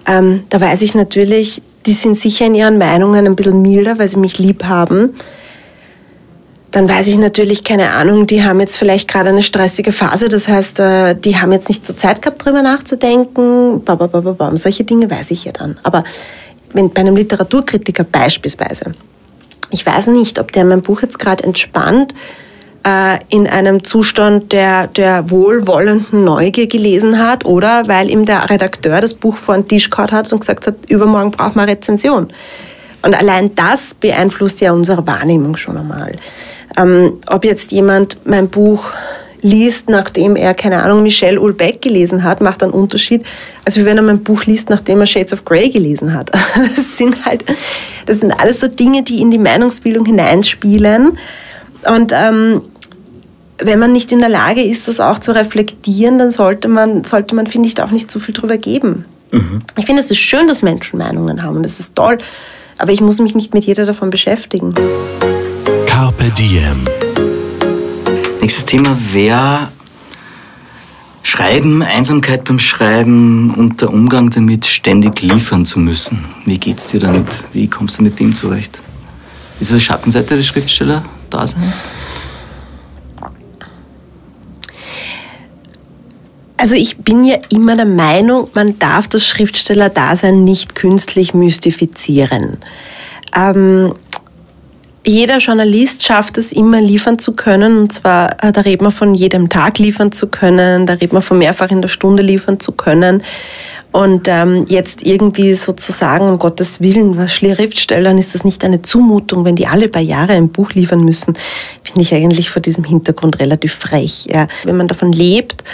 ähm, da weiß ich natürlich, die sind sicher in ihren Meinungen ein bisschen milder, weil sie mich lieb haben. Dann weiß ich natürlich, keine Ahnung, die haben jetzt vielleicht gerade eine stressige Phase, das heißt, äh, die haben jetzt nicht so Zeit gehabt, drüber nachzudenken. Bababababam. Solche Dinge weiß ich ja dann. Aber wenn bei einem Literaturkritiker beispielsweise, ich weiß nicht, ob der mein Buch jetzt gerade entspannt äh, in einem Zustand der, der wohlwollenden Neugier gelesen hat oder weil ihm der Redakteur das Buch vor den Tisch gehauen hat und gesagt hat, übermorgen braucht man Rezension. Und allein das beeinflusst ja unsere Wahrnehmung schon einmal. Ähm, ob jetzt jemand mein Buch liest, nachdem er, keine Ahnung, Michelle Ulbeck gelesen hat, macht einen Unterschied, als wenn er mein Buch liest, nachdem er Shades of Grey gelesen hat. Das sind halt, das sind alles so Dinge, die in die Meinungsbildung hineinspielen. Und ähm, wenn man nicht in der Lage ist, das auch zu reflektieren, dann sollte man, sollte man finde ich, da auch nicht zu viel drüber geben. Mhm. Ich finde, es ist schön, dass Menschen Meinungen haben und das ist toll, aber ich muss mich nicht mit jeder davon beschäftigen. Carpe Diem. Nächstes Thema wäre Schreiben, Einsamkeit beim Schreiben und der Umgang damit, ständig liefern zu müssen. Wie geht's dir damit? Wie kommst du mit dem zurecht? Ist es eine Schattenseite des Schriftsteller-Daseins? Also ich bin ja immer der Meinung, man darf das Schriftsteller-Dasein nicht künstlich mystifizieren. Ähm, jeder Journalist schafft es immer liefern zu können. Und zwar, äh, da redet man von jedem Tag liefern zu können, da redet man von mehrfach in der Stunde liefern zu können. Und ähm, jetzt irgendwie sozusagen, um Gottes Willen, was Schriftstellern ist das nicht eine Zumutung, wenn die alle paar Jahre ein Buch liefern müssen, finde ich eigentlich vor diesem Hintergrund relativ frech. Ja. Wenn man davon lebt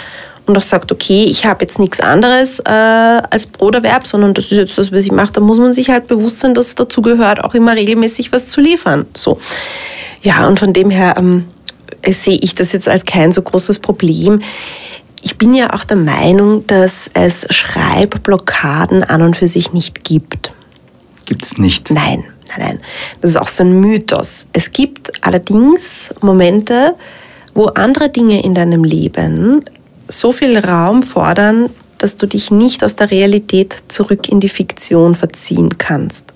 und auch sagt, okay, ich habe jetzt nichts anderes äh, als Broterwerb, sondern das ist jetzt das, was ich mache, dann muss man sich halt bewusst sein, dass es dazu gehört, auch immer regelmäßig was zu liefern. So. Ja, und von dem her ähm, sehe ich das jetzt als kein so großes Problem. Ich bin ja auch der Meinung, dass es Schreibblockaden an und für sich nicht gibt. Gibt es nicht? Nein, nein, nein. Das ist auch so ein Mythos. Es gibt allerdings Momente, wo andere Dinge in deinem Leben so viel Raum fordern, dass du dich nicht aus der Realität zurück in die Fiktion verziehen kannst.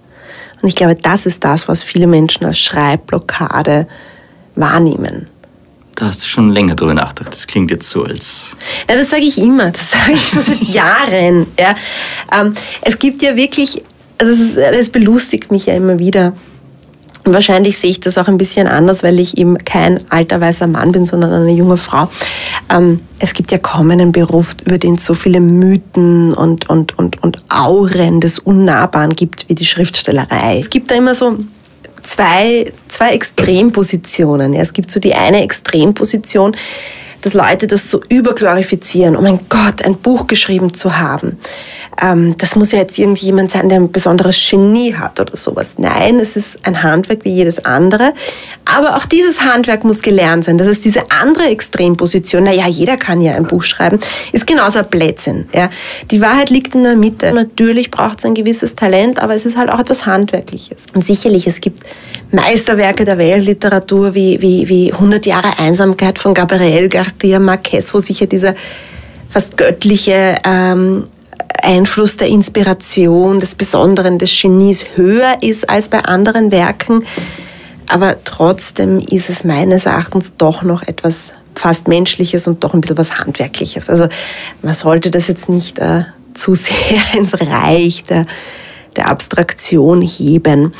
Und ich glaube, das ist das, was viele Menschen als Schreibblockade wahrnehmen. Da hast du schon länger drüber nachgedacht. Das klingt jetzt so als. Ja, das sage ich immer. Das sage ich schon seit Jahren. Ja. Ähm, es gibt ja wirklich, also das belustigt mich ja immer wieder. Wahrscheinlich sehe ich das auch ein bisschen anders, weil ich eben kein alter weißer Mann bin, sondern eine junge Frau. Ähm, es gibt ja kaum einen Beruf, über den es so viele Mythen und, und, und, und Auren des Unnahbaren gibt wie die Schriftstellerei. Es gibt da immer so zwei, zwei Extrempositionen. Ja, es gibt so die eine Extremposition, dass Leute das so überglorifizieren. Oh mein Gott, ein Buch geschrieben zu haben ähm, das muss ja jetzt irgendjemand sein, der ein besonderes Genie hat oder sowas. Nein, es ist ein Handwerk wie jedes andere. Aber auch dieses Handwerk muss gelernt sein. Das ist diese andere Extremposition. Naja, jeder kann ja ein Buch schreiben. Ist genauso ein Blödsinn. Ja. Die Wahrheit liegt in der Mitte. Natürlich braucht es ein gewisses Talent, aber es ist halt auch etwas Handwerkliches. Und sicherlich, es gibt Meisterwerke der Weltliteratur wie, wie, wie 100 Jahre Einsamkeit von Gabriel García Marquez, wo sicher dieser fast göttliche ähm, Einfluss der Inspiration, des Besonderen, des Genies höher ist als bei anderen Werken. Aber trotzdem ist es meines Erachtens doch noch etwas fast Menschliches und doch ein bisschen was Handwerkliches. Also man sollte das jetzt nicht äh, zu sehr ins Reich der, der Abstraktion heben.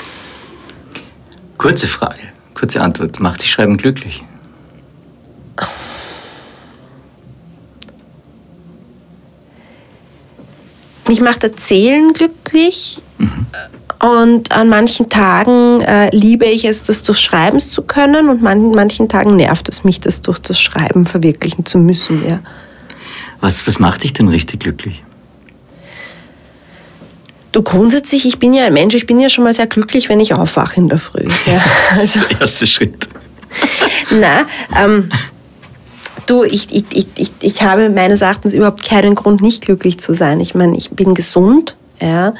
Kurze Frage, kurze Antwort. Macht dich Schreiben glücklich? Mich macht Erzählen glücklich. Mhm. Und an manchen Tagen äh, liebe ich es, das durch Schreiben zu können und an manchen Tagen nervt es mich, das durch das Schreiben verwirklichen zu müssen. Ja. Was, was macht dich denn richtig glücklich? Du grundsätzlich, ich bin ja ein Mensch, ich bin ja schon mal sehr glücklich, wenn ich aufwache in der Früh. Ja. das ist der erste Schritt. Na, ähm, Du, ich, ich, ich, ich habe meines Erachtens überhaupt keinen Grund, nicht glücklich zu sein. Ich meine, ich bin gesund, ja.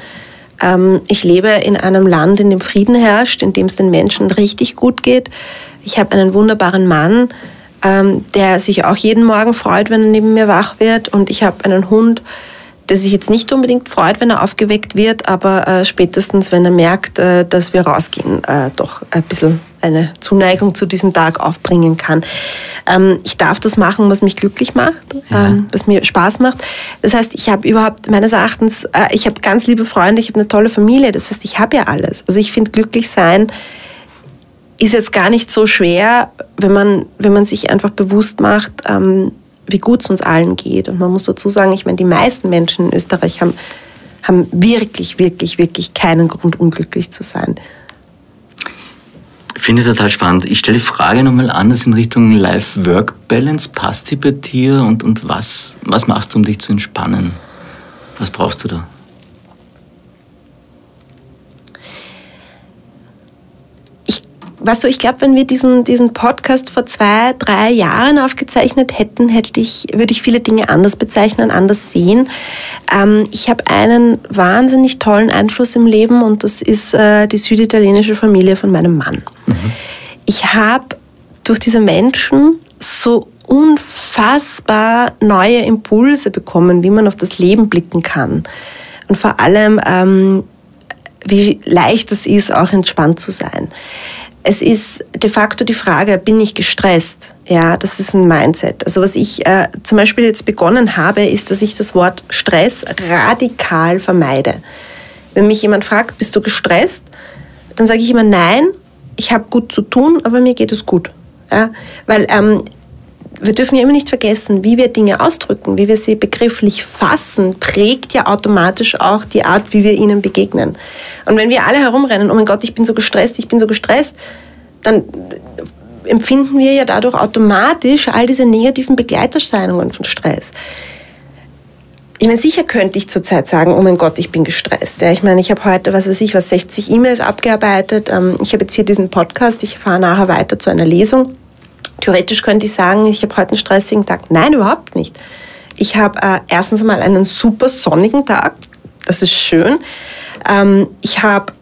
Ähm, ich lebe in einem Land, in dem Frieden herrscht, in dem es den Menschen richtig gut geht. Ich habe einen wunderbaren Mann, ähm, der sich auch jeden Morgen freut, wenn er neben mir wach wird. Und ich habe einen Hund, der sich jetzt nicht unbedingt freut, wenn er aufgeweckt wird, aber äh, spätestens, wenn er merkt, äh, dass wir rausgehen, äh, doch ein bisschen eine Zuneigung zu diesem Tag aufbringen kann. Ähm, ich darf das machen, was mich glücklich macht, ja. ähm, was mir Spaß macht. Das heißt, ich habe überhaupt meines Erachtens, äh, ich habe ganz liebe Freunde, ich habe eine tolle Familie. Das heißt, ich habe ja alles. Also ich finde, glücklich sein ist jetzt gar nicht so schwer, wenn man, wenn man sich einfach bewusst macht, ähm, wie gut es uns allen geht. Und man muss dazu sagen, ich meine, die meisten Menschen in Österreich haben, haben wirklich, wirklich, wirklich keinen Grund, unglücklich zu sein. Finde ich total spannend. Ich stelle die Frage nochmal anders in Richtung Life-Work-Balance. Passt sie bei dir und, und was, was machst du, um dich zu entspannen? Was brauchst du da? Weißt du, ich glaube, wenn wir diesen, diesen Podcast vor zwei, drei Jahren aufgezeichnet hätten, hätte ich, würde ich viele Dinge anders bezeichnen, anders sehen. Ähm, ich habe einen wahnsinnig tollen Einfluss im Leben und das ist äh, die süditalienische Familie von meinem Mann. Mhm. Ich habe durch diese Menschen so unfassbar neue Impulse bekommen, wie man auf das Leben blicken kann. Und vor allem, ähm, wie leicht es ist, auch entspannt zu sein. Es ist de facto die Frage, bin ich gestresst? Ja, das ist ein Mindset. Also was ich äh, zum Beispiel jetzt begonnen habe, ist, dass ich das Wort Stress radikal vermeide. Wenn mich jemand fragt, bist du gestresst? Dann sage ich immer nein, ich habe gut zu tun, aber mir geht es gut. Ja, weil ähm, wir dürfen ja immer nicht vergessen, wie wir Dinge ausdrücken, wie wir sie begrifflich fassen, prägt ja automatisch auch die Art, wie wir ihnen begegnen. Und wenn wir alle herumrennen, oh mein Gott, ich bin so gestresst, ich bin so gestresst, dann empfinden wir ja dadurch automatisch all diese negativen Begleiterscheinungen von Stress. Ich meine, sicher könnte ich zurzeit sagen, oh mein Gott, ich bin gestresst. Ja, ich meine, ich habe heute, was weiß ich, was 60 E-Mails abgearbeitet. Ähm, ich habe jetzt hier diesen Podcast, ich fahre nachher weiter zu einer Lesung. Theoretisch könnte ich sagen, ich habe heute einen stressigen Tag. Nein, überhaupt nicht. Ich habe äh, erstens mal einen super sonnigen Tag. Das ist schön. Ähm, ich habe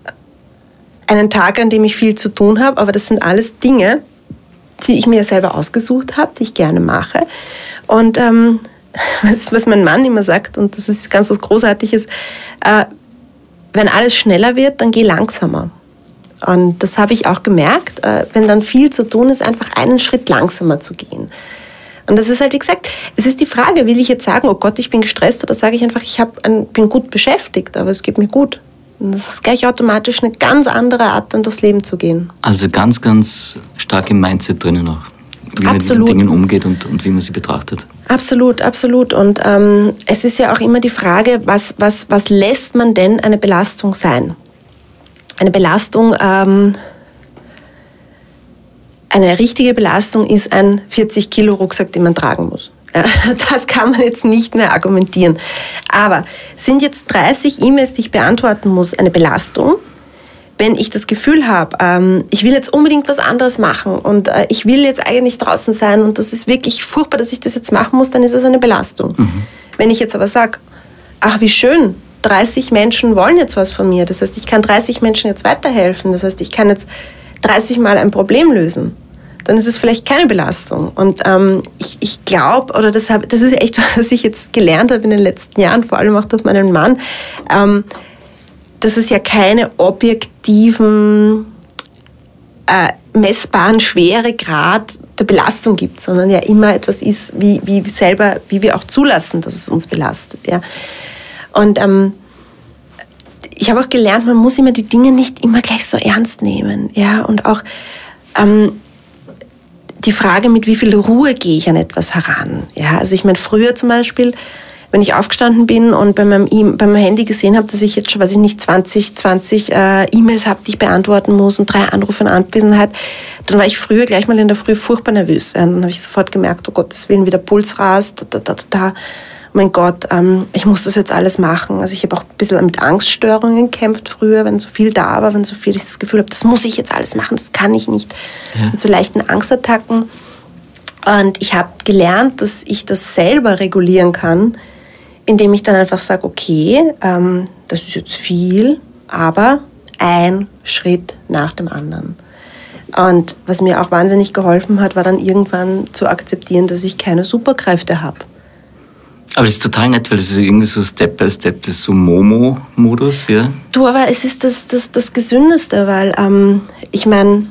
einen Tag, an dem ich viel zu tun habe, aber das sind alles Dinge, die ich mir selber ausgesucht habe, die ich gerne mache. Und ähm, was, was mein Mann immer sagt, und das ist ganz was Großartiges, äh, wenn alles schneller wird, dann geh langsamer. Und das habe ich auch gemerkt, äh, wenn dann viel zu tun ist, einfach einen Schritt langsamer zu gehen. Und das ist halt, wie gesagt, es ist die Frage, will ich jetzt sagen, oh Gott, ich bin gestresst, oder sage ich einfach, ich hab ein, bin gut beschäftigt, aber es geht mir gut. Und das ist gleich automatisch eine ganz andere Art, dann durchs Leben zu gehen. Also ganz, ganz stark im Mindset drinnen auch. Wie man mit den Dingen umgeht und, und wie man sie betrachtet. Absolut, absolut. Und ähm, es ist ja auch immer die Frage, was, was, was lässt man denn eine Belastung sein? Eine Belastung, ähm, eine richtige Belastung ist ein 40 Kilo Rucksack, den man tragen muss. Das kann man jetzt nicht mehr argumentieren. Aber sind jetzt 30 E-Mails, die ich beantworten muss, eine Belastung? Wenn ich das Gefühl habe, ähm, ich will jetzt unbedingt was anderes machen und äh, ich will jetzt eigentlich draußen sein und das ist wirklich furchtbar, dass ich das jetzt machen muss, dann ist das eine Belastung. Mhm. Wenn ich jetzt aber sage, ach wie schön, 30 Menschen wollen jetzt was von mir. Das heißt, ich kann 30 Menschen jetzt weiterhelfen. Das heißt, ich kann jetzt 30 Mal ein Problem lösen. Dann ist es vielleicht keine Belastung. Und ähm, ich, ich glaube, oder das, hab, das ist echt was, ich jetzt gelernt habe in den letzten Jahren, vor allem auch durch meinen Mann, ähm, dass es ja keine objektiven, äh, messbaren Schweregrad der Belastung gibt, sondern ja immer etwas ist, wie, wie selber, wie wir auch zulassen, dass es uns belastet. Ja. Und ähm, ich habe auch gelernt, man muss immer die Dinge nicht immer gleich so ernst nehmen. Ja? Und auch ähm, die Frage, mit wie viel Ruhe gehe ich an etwas heran. Ja? Also ich meine, früher zum Beispiel, wenn ich aufgestanden bin und bei meinem, e bei meinem Handy gesehen habe, dass ich jetzt schon, weiß ich nicht, 20, 20 äh, E-Mails habe, die ich beantworten muss und drei Anrufe in Anwesenheit, dann war ich früher gleich mal in der Früh furchtbar nervös. Ja? Dann habe ich sofort gemerkt, oh Gottes Willen, wie der Puls rast, da, da, da, da mein Gott, ähm, ich muss das jetzt alles machen. Also ich habe auch ein bisschen mit Angststörungen gekämpft früher, wenn so viel da war, wenn so viel ich das Gefühl habe, das muss ich jetzt alles machen, das kann ich nicht. Ja. Mit so leichten Angstattacken. Und ich habe gelernt, dass ich das selber regulieren kann, indem ich dann einfach sage, okay, ähm, das ist jetzt viel, aber ein Schritt nach dem anderen. Und was mir auch wahnsinnig geholfen hat, war dann irgendwann zu akzeptieren, dass ich keine Superkräfte habe. Aber das ist total nett, weil das ist irgendwie so Step by Step, das ist so Momo-Modus, ja. Du, aber es ist das, das, das Gesündeste, weil ähm, ich meine,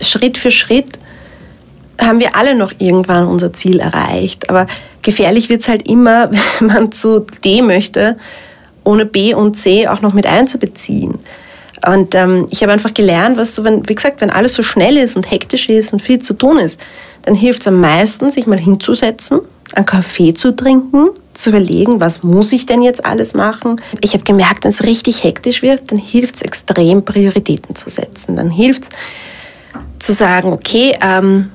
Schritt für Schritt haben wir alle noch irgendwann unser Ziel erreicht. Aber gefährlich wird es halt immer, wenn man zu D möchte, ohne B und C auch noch mit einzubeziehen. Und ähm, ich habe einfach gelernt, was so, wenn, wie gesagt, wenn alles so schnell ist und hektisch ist und viel zu tun ist, dann hilft es am meisten, sich mal hinzusetzen einen Kaffee zu trinken, zu überlegen, was muss ich denn jetzt alles machen. Ich habe gemerkt, wenn es richtig hektisch wird, dann hilft es extrem, Prioritäten zu setzen. Dann hilft es zu sagen, okay, ähm,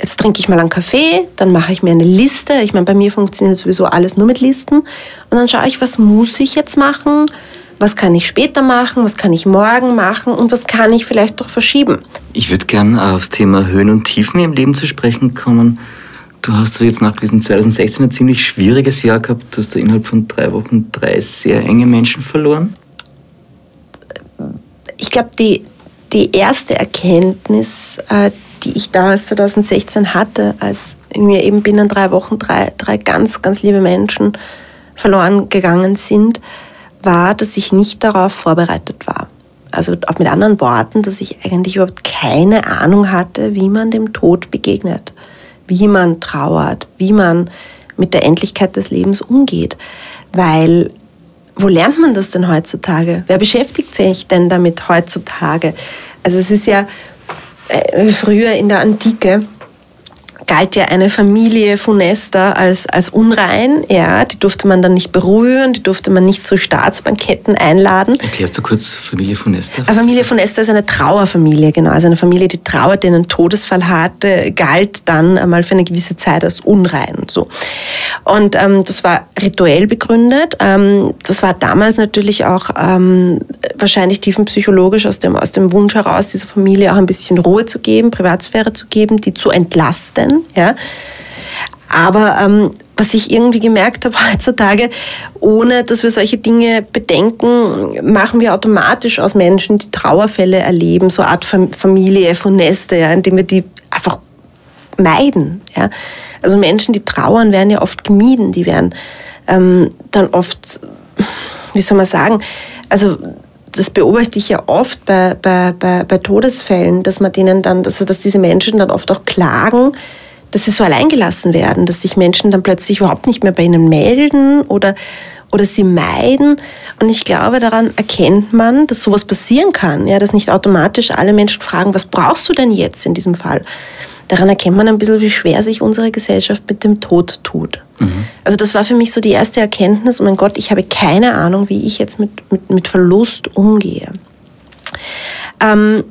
jetzt trinke ich mal einen Kaffee, dann mache ich mir eine Liste. Ich meine, bei mir funktioniert sowieso alles nur mit Listen. Und dann schaue ich, was muss ich jetzt machen, was kann ich später machen, was kann ich morgen machen und was kann ich vielleicht doch verschieben. Ich würde gerne aufs Thema Höhen und Tiefen im Leben zu sprechen kommen. Du hast jetzt nach diesem 2016 ein ziemlich schwieriges Jahr gehabt. Du hast da innerhalb von drei Wochen drei sehr enge Menschen verloren. Ich glaube, die, die erste Erkenntnis, äh, die ich damals 2016 hatte, als mir eben binnen drei Wochen drei, drei ganz, ganz liebe Menschen verloren gegangen sind, war, dass ich nicht darauf vorbereitet war. Also auch mit anderen Worten, dass ich eigentlich überhaupt keine Ahnung hatte, wie man dem Tod begegnet wie man trauert, wie man mit der Endlichkeit des Lebens umgeht. Weil wo lernt man das denn heutzutage? Wer beschäftigt sich denn damit heutzutage? Also es ist ja äh, früher in der Antike galt ja eine Familie Funester als, als unrein. Ja, die durfte man dann nicht berühren, die durfte man nicht zu Staatsbanketten einladen. Erklärst du kurz Familie Funester? Eine Familie Funester ist eine Trauerfamilie, genau. Also eine Familie, die trauert, die einen Todesfall hatte, galt dann einmal für eine gewisse Zeit als unrein. So. Und ähm, das war rituell begründet. Ähm, das war damals natürlich auch ähm, wahrscheinlich tiefenpsychologisch aus dem, aus dem Wunsch heraus, dieser Familie auch ein bisschen Ruhe zu geben, Privatsphäre zu geben, die zu entlasten ja. Aber ähm, was ich irgendwie gemerkt habe heutzutage, ohne dass wir solche Dinge bedenken, machen wir automatisch aus Menschen, die Trauerfälle erleben, so eine Art Familie von Neste, ja, indem wir die einfach meiden. Ja. Also Menschen, die trauern, werden ja oft gemieden, die werden ähm, dann oft, wie soll man sagen, also das beobachte ich ja oft bei, bei, bei, bei Todesfällen, dass man denen dann, also dass diese Menschen dann oft auch klagen, dass sie so alleingelassen werden, dass sich Menschen dann plötzlich überhaupt nicht mehr bei ihnen melden oder, oder sie meiden. Und ich glaube, daran erkennt man, dass sowas passieren kann, ja, dass nicht automatisch alle Menschen fragen, was brauchst du denn jetzt in diesem Fall? Daran erkennt man ein bisschen, wie schwer sich unsere Gesellschaft mit dem Tod tut. Mhm. Also das war für mich so die erste Erkenntnis, oh mein Gott, ich habe keine Ahnung, wie ich jetzt mit, mit, mit Verlust umgehe. Ähm,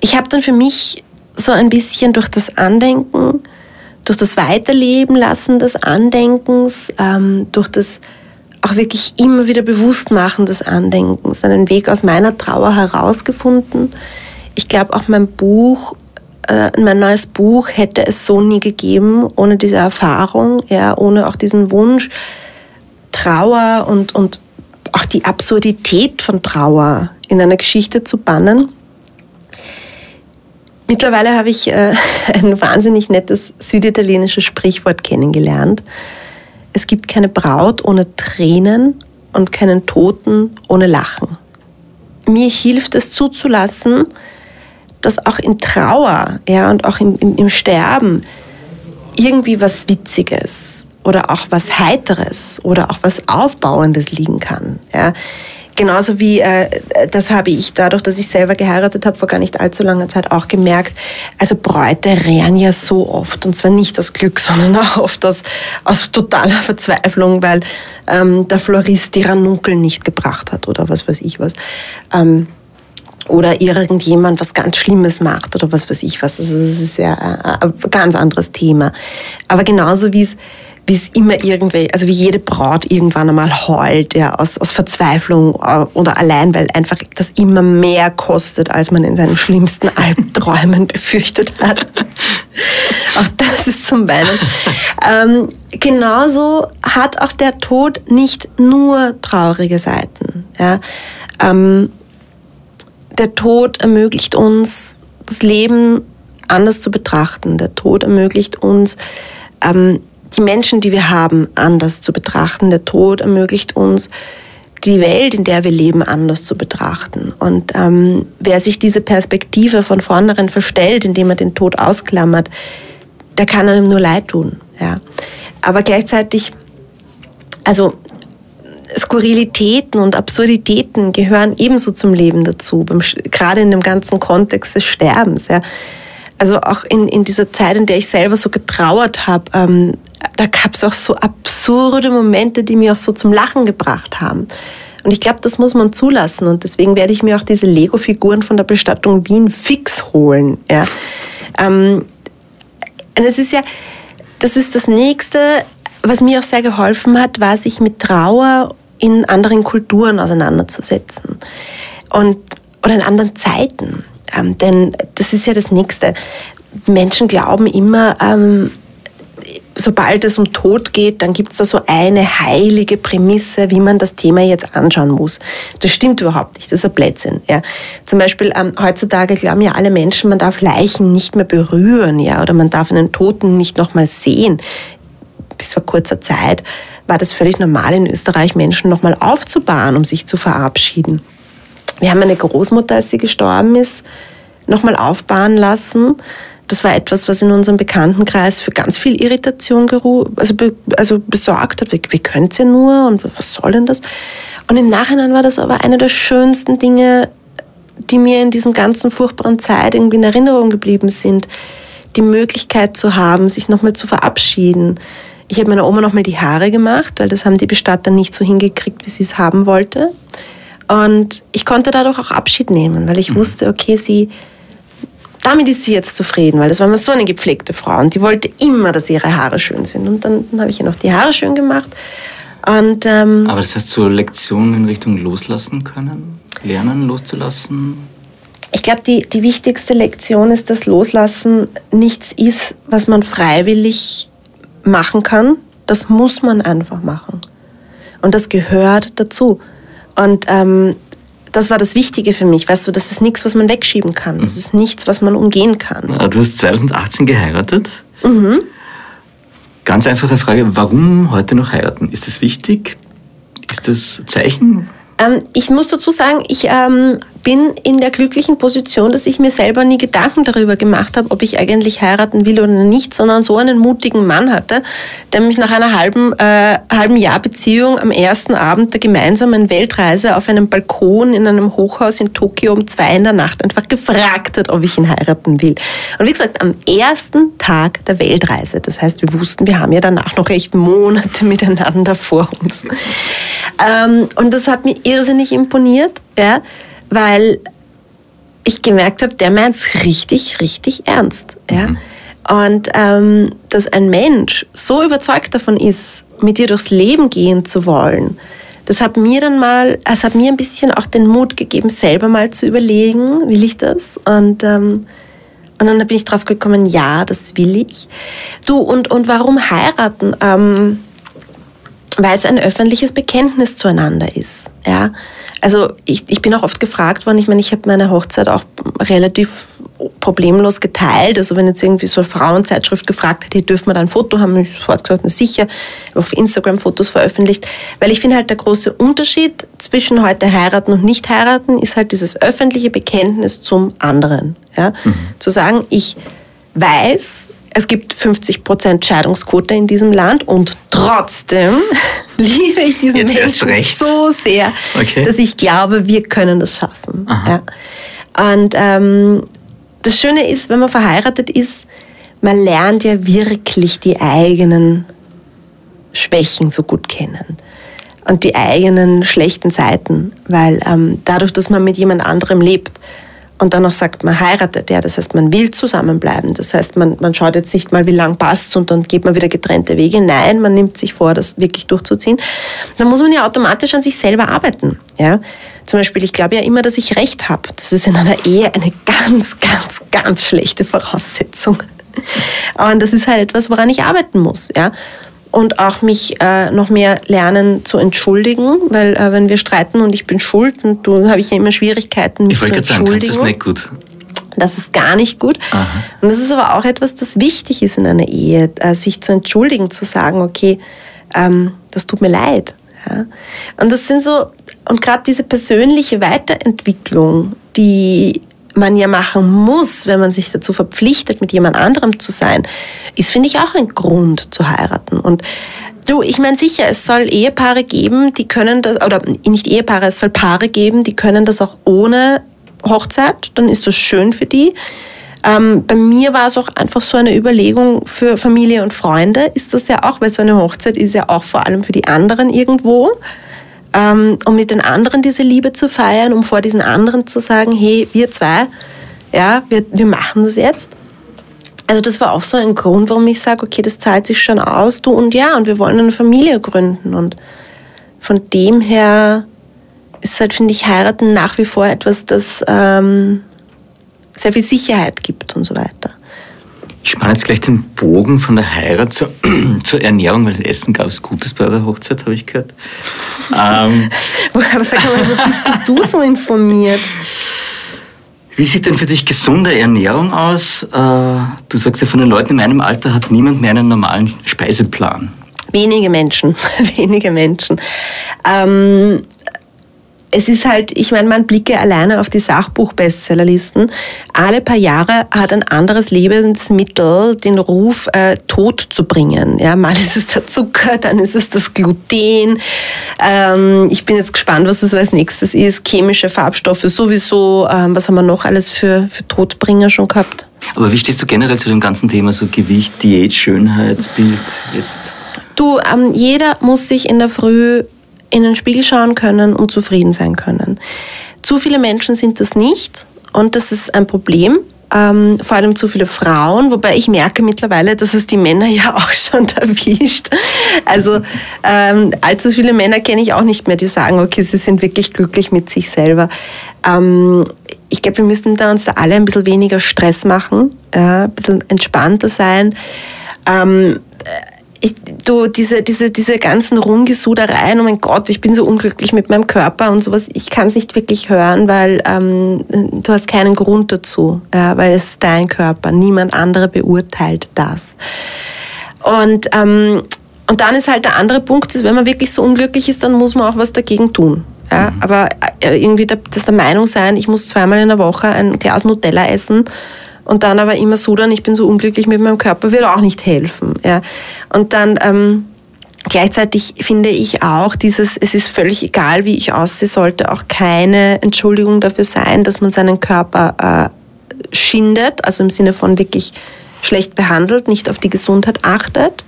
ich habe dann für mich so ein bisschen durch das Andenken, durch das Weiterleben lassen des Andenkens, ähm, durch das auch wirklich immer wieder Bewusstmachen des Andenkens, einen Weg aus meiner Trauer herausgefunden. Ich glaube, auch mein Buch, äh, mein neues Buch hätte es so nie gegeben, ohne diese Erfahrung, ja, ohne auch diesen Wunsch, Trauer und, und auch die Absurdität von Trauer in einer Geschichte zu bannen. Mittlerweile habe ich äh, ein wahnsinnig nettes süditalienisches Sprichwort kennengelernt. Es gibt keine Braut ohne Tränen und keinen Toten ohne Lachen. Mir hilft es zuzulassen, dass auch in Trauer ja, und auch im, im, im Sterben irgendwie was Witziges oder auch was Heiteres oder auch was Aufbauendes liegen kann. Ja. Genauso wie, äh, das habe ich dadurch, dass ich selber geheiratet habe, vor gar nicht allzu langer Zeit auch gemerkt, also Bräute rehren ja so oft und zwar nicht aus Glück, sondern auch oft aus, aus totaler Verzweiflung, weil ähm, der Florist die Ranunkel nicht gebracht hat oder was weiß ich was. Ähm, oder irgendjemand was ganz Schlimmes macht oder was weiß ich was. Also das ist ja ein ganz anderes Thema. Aber genauso wie es wie es immer irgendwie, also wie jede Braut irgendwann einmal heult, ja, aus, aus Verzweiflung äh, oder allein, weil einfach das immer mehr kostet, als man in seinen schlimmsten Albträumen befürchtet hat. auch das ist zum Weinen. Ähm, genauso hat auch der Tod nicht nur traurige Seiten. Ja. Ähm, der Tod ermöglicht uns, das Leben anders zu betrachten. Der Tod ermöglicht uns, ähm, die Menschen, die wir haben, anders zu betrachten. Der Tod ermöglicht uns, die Welt, in der wir leben, anders zu betrachten. Und ähm, wer sich diese Perspektive von vornherein verstellt, indem er den Tod ausklammert, der kann einem nur leid tun. Ja. Aber gleichzeitig, also Skurrilitäten und Absurditäten gehören ebenso zum Leben dazu, beim, gerade in dem ganzen Kontext des Sterbens. Ja. Also auch in, in dieser Zeit, in der ich selber so getrauert habe, ähm, da gab es auch so absurde Momente, die mich auch so zum Lachen gebracht haben. Und ich glaube, das muss man zulassen. Und deswegen werde ich mir auch diese Lego-Figuren von der Bestattung Wien fix holen. Ja. Ähm, und es ist ja, das ist das Nächste, was mir auch sehr geholfen hat, war sich mit Trauer in anderen Kulturen auseinanderzusetzen und oder in anderen Zeiten. Ähm, denn das ist ja das Nächste. Menschen glauben immer, ähm, sobald es um Tod geht, dann gibt es da so eine heilige Prämisse, wie man das Thema jetzt anschauen muss. Das stimmt überhaupt nicht, das ist ein Blödsinn. Ja. Zum Beispiel ähm, heutzutage glauben ja alle Menschen, man darf Leichen nicht mehr berühren ja, oder man darf einen Toten nicht nochmal sehen. Bis vor kurzer Zeit war das völlig normal in Österreich, Menschen nochmal aufzubauen, um sich zu verabschieden. Wir haben eine Großmutter, als sie gestorben ist, nochmal aufbauen lassen das war etwas, was in unserem Bekanntenkreis für ganz viel Irritation also, also besorgt hat. Wie, wie könnt ihr nur und was soll denn das? Und im Nachhinein war das aber eine der schönsten Dinge, die mir in diesen ganzen furchtbaren Zeit irgendwie in Erinnerung geblieben sind. Die Möglichkeit zu haben, sich nochmal zu verabschieden. Ich habe meiner Oma nochmal die Haare gemacht, weil das haben die Bestatter nicht so hingekriegt, wie sie es haben wollte. Und ich konnte dadurch auch Abschied nehmen, weil ich mhm. wusste, okay, sie, damit ist sie jetzt zufrieden, weil das war immer so eine gepflegte Frau und die wollte immer, dass ihre Haare schön sind. Und dann, dann habe ich ihr noch die Haare schön gemacht. Und, ähm, Aber das heißt, so Lektionen in Richtung loslassen können? Lernen loszulassen? Ich glaube, die, die wichtigste Lektion ist, dass Loslassen nichts ist, was man freiwillig machen kann. Das muss man einfach machen. Und das gehört dazu. Und ähm, das war das Wichtige für mich. Weißt du, das ist nichts, was man wegschieben kann. Das ist nichts, was man umgehen kann. Du hast 2018 geheiratet. Mhm. Ganz einfache Frage, warum heute noch heiraten? Ist das wichtig? Ist das Zeichen? Ähm, ich muss dazu sagen, ich ähm, bin in der glücklichen Position, dass ich mir selber nie Gedanken darüber gemacht habe, ob ich eigentlich heiraten will oder nicht, sondern so einen mutigen Mann hatte, der mich nach einer halben, äh, halben Jahr Beziehung am ersten Abend der gemeinsamen Weltreise auf einem Balkon in einem Hochhaus in Tokio um zwei in der Nacht einfach gefragt hat, ob ich ihn heiraten will. Und wie gesagt, am ersten Tag der Weltreise. Das heißt, wir wussten, wir haben ja danach noch echt Monate miteinander vor uns. Ähm, und das hat mir irrsinnig imponiert, ja, weil ich gemerkt habe, der meint es richtig, richtig ernst. Ja. Mhm. Und ähm, dass ein Mensch so überzeugt davon ist, mit dir durchs Leben gehen zu wollen, das hat mir dann mal, es hat mir ein bisschen auch den Mut gegeben, selber mal zu überlegen, will ich das? Und, ähm, und dann bin ich drauf gekommen, ja, das will ich. Du, und, und warum heiraten? Ähm, weil es ein öffentliches Bekenntnis zueinander ist. Ja? Also ich, ich bin auch oft gefragt worden, ich meine, ich habe meine Hochzeit auch relativ problemlos geteilt. Also wenn jetzt irgendwie so eine Frauenzeitschrift gefragt hätte, dürfen wir da ein Foto haben, habe ich sofort gesagt, na sicher, ich habe auf Instagram Fotos veröffentlicht. Weil ich finde halt der große Unterschied zwischen heute heiraten und nicht heiraten ist halt dieses öffentliche Bekenntnis zum anderen. Ja? Mhm. Zu sagen, ich weiß, es gibt 50% Scheidungsquote in diesem Land und trotzdem liebe ich diesen Jetzt Menschen so sehr, okay. dass ich glaube, wir können das schaffen. Ja. Und ähm, das Schöne ist, wenn man verheiratet ist, man lernt ja wirklich die eigenen Schwächen so gut kennen und die eigenen schlechten Seiten, weil ähm, dadurch, dass man mit jemand anderem lebt, und dann noch sagt, man heiratet, ja, das heißt, man will zusammenbleiben. Das heißt, man, man schaut jetzt nicht mal, wie lang passt und dann geht man wieder getrennte Wege. Nein, man nimmt sich vor, das wirklich durchzuziehen. Dann muss man ja automatisch an sich selber arbeiten. Ja? Zum Beispiel, ich glaube ja immer, dass ich Recht habe. Das ist in einer Ehe eine ganz, ganz, ganz schlechte Voraussetzung. Und das ist halt etwas, woran ich arbeiten muss. Ja? Und auch mich äh, noch mehr lernen zu entschuldigen, weil äh, wenn wir streiten und ich bin schuld, und du habe ich ja immer Schwierigkeiten, mich ich zu entschuldigen. Sagen, das ist nicht gut. Das ist gar nicht gut. Aha. Und das ist aber auch etwas, das wichtig ist in einer Ehe, äh, sich zu entschuldigen, zu sagen, okay, ähm, das tut mir leid. Ja? Und das sind so, und gerade diese persönliche Weiterentwicklung, die man ja machen muss, wenn man sich dazu verpflichtet, mit jemand anderem zu sein, ist, finde ich, auch ein Grund zu heiraten. Und du, ich meine sicher, es soll Ehepaare geben, die können das, oder nicht Ehepaare, es soll Paare geben, die können das auch ohne Hochzeit, dann ist das schön für die. Ähm, bei mir war es auch einfach so eine Überlegung für Familie und Freunde, ist das ja auch, weil so eine Hochzeit ist ja auch vor allem für die anderen irgendwo ähm, um mit den anderen diese Liebe zu feiern, um vor diesen anderen zu sagen, hey, wir zwei, ja, wir, wir machen das jetzt. Also das war auch so ein Grund, warum ich sage, okay, das zahlt sich schon aus, du und ja, und wir wollen eine Familie gründen und von dem her ist halt, finde ich, heiraten nach wie vor etwas, das ähm, sehr viel Sicherheit gibt und so weiter. Ich spanne jetzt gleich den Bogen von der Heirat zur, zur Ernährung, weil Essen gab es Gutes bei eurer Hochzeit, habe ich gehört. ähm, Aber sag mal, wo bist denn du so informiert? Wie sieht denn für dich gesunde Ernährung aus? Äh, du sagst ja, von den Leuten in meinem Alter hat niemand mehr einen normalen Speiseplan. Wenige Menschen, wenige Menschen. Ähm, es ist halt, ich meine, man blicke alleine auf die Sachbuch-Bestsellerlisten. Alle paar Jahre hat ein anderes Lebensmittel den Ruf, äh, tot zu bringen. Ja, mal ist es der Zucker, dann ist es das Gluten. Ähm, ich bin jetzt gespannt, was es als nächstes ist. Chemische Farbstoffe sowieso. Ähm, was haben wir noch alles für, für Todbringer schon gehabt? Aber wie stehst du generell zu dem ganzen Thema, so Gewicht, Diät, Schönheitsbild jetzt? Du, ähm, jeder muss sich in der Früh in den Spiegel schauen können und zufrieden sein können. Zu viele Menschen sind das nicht und das ist ein Problem. Ähm, vor allem zu viele Frauen, wobei ich merke mittlerweile, dass es die Männer ja auch schon erwischt. Also ähm, allzu viele Männer kenne ich auch nicht mehr, die sagen, okay, sie sind wirklich glücklich mit sich selber. Ähm, ich glaube, wir müssen da uns da alle ein bisschen weniger Stress machen, ja, ein bisschen entspannter sein. Ähm, ich, du, diese, diese, diese ganzen Rumgesudereien, oh mein Gott, ich bin so unglücklich mit meinem Körper und sowas, ich kann es nicht wirklich hören, weil ähm, du hast keinen Grund dazu, ja, weil es ist dein Körper, niemand andere beurteilt das. Und, ähm, und dann ist halt der andere Punkt, ist, wenn man wirklich so unglücklich ist, dann muss man auch was dagegen tun. Ja, mhm. Aber äh, irgendwie das der Meinung sein, ich muss zweimal in der Woche ein Glas Nutella essen, und dann aber immer so dann, ich bin so unglücklich mit meinem Körper, wird auch nicht helfen. Ja. Und dann ähm, gleichzeitig finde ich auch dieses, es ist völlig egal, wie ich aussehe, sollte auch keine Entschuldigung dafür sein, dass man seinen Körper äh, schindet, also im Sinne von wirklich schlecht behandelt, nicht auf die Gesundheit achtet.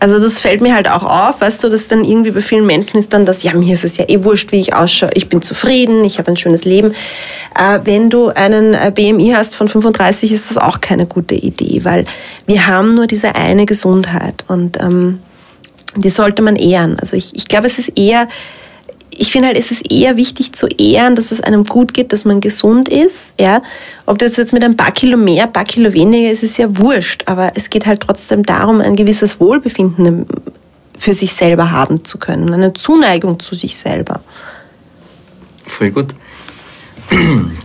Also das fällt mir halt auch auf, weißt du, dass dann irgendwie bei vielen Menschen ist dann das, ja, mir ist es ja eh wurscht, wie ich ausschaue, ich bin zufrieden, ich habe ein schönes Leben. Äh, wenn du einen äh, BMI hast von 35, ist das auch keine gute Idee, weil wir haben nur diese eine Gesundheit und ähm, die sollte man ehren. Also ich, ich glaube, es ist eher ich finde halt, es ist eher wichtig zu ehren, dass es einem gut geht, dass man gesund ist. Ja? Ob das jetzt mit ein paar Kilo mehr, ein paar Kilo weniger ist, ist ja wurscht. Aber es geht halt trotzdem darum, ein gewisses Wohlbefinden für sich selber haben zu können, eine Zuneigung zu sich selber. Voll gut.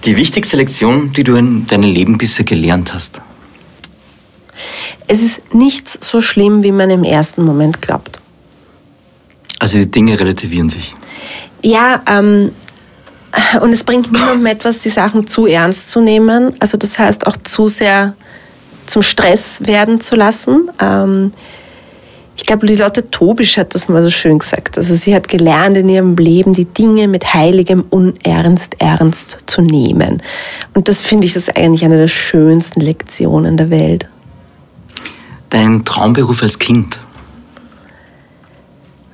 Die wichtigste Lektion, die du in deinem Leben bisher gelernt hast? Es ist nichts so schlimm, wie man im ersten Moment glaubt. Also die Dinge relativieren sich. Ja, ähm, und es bringt niemandem etwas, die Sachen zu ernst zu nehmen. Also das heißt auch zu sehr zum Stress werden zu lassen. Ähm, ich glaube, die Lotte Tobisch hat das mal so schön gesagt. Also sie hat gelernt in ihrem Leben, die Dinge mit heiligem Unernst ernst zu nehmen. Und das finde ich das eigentlich eine der schönsten Lektionen der Welt. Dein Traumberuf als Kind?